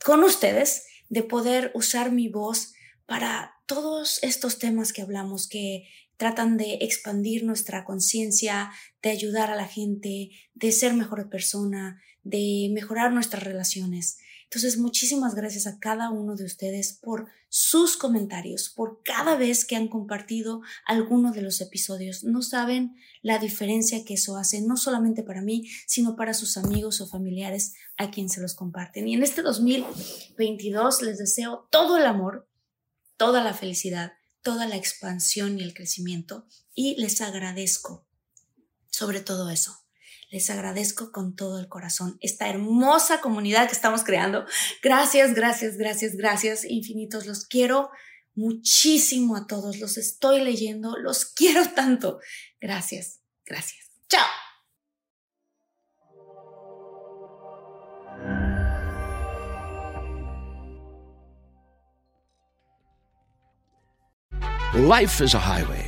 con ustedes de poder usar mi voz para todos estos temas que hablamos que tratan de expandir nuestra conciencia, de ayudar a la gente, de ser mejor persona, de mejorar nuestras relaciones. Entonces, muchísimas gracias a cada uno de ustedes por sus comentarios, por cada vez que han compartido alguno de los episodios. No saben la diferencia que eso hace, no solamente para mí, sino para sus amigos o familiares a quien se los comparten. Y en este 2022 les deseo todo el amor, toda la felicidad, toda la expansión y el crecimiento. Y les agradezco sobre todo eso. Les agradezco con todo el corazón esta hermosa comunidad que estamos creando. Gracias, gracias, gracias, gracias infinitos. Los quiero muchísimo a todos. Los estoy leyendo. Los quiero tanto. Gracias, gracias. Chao. Life is a highway,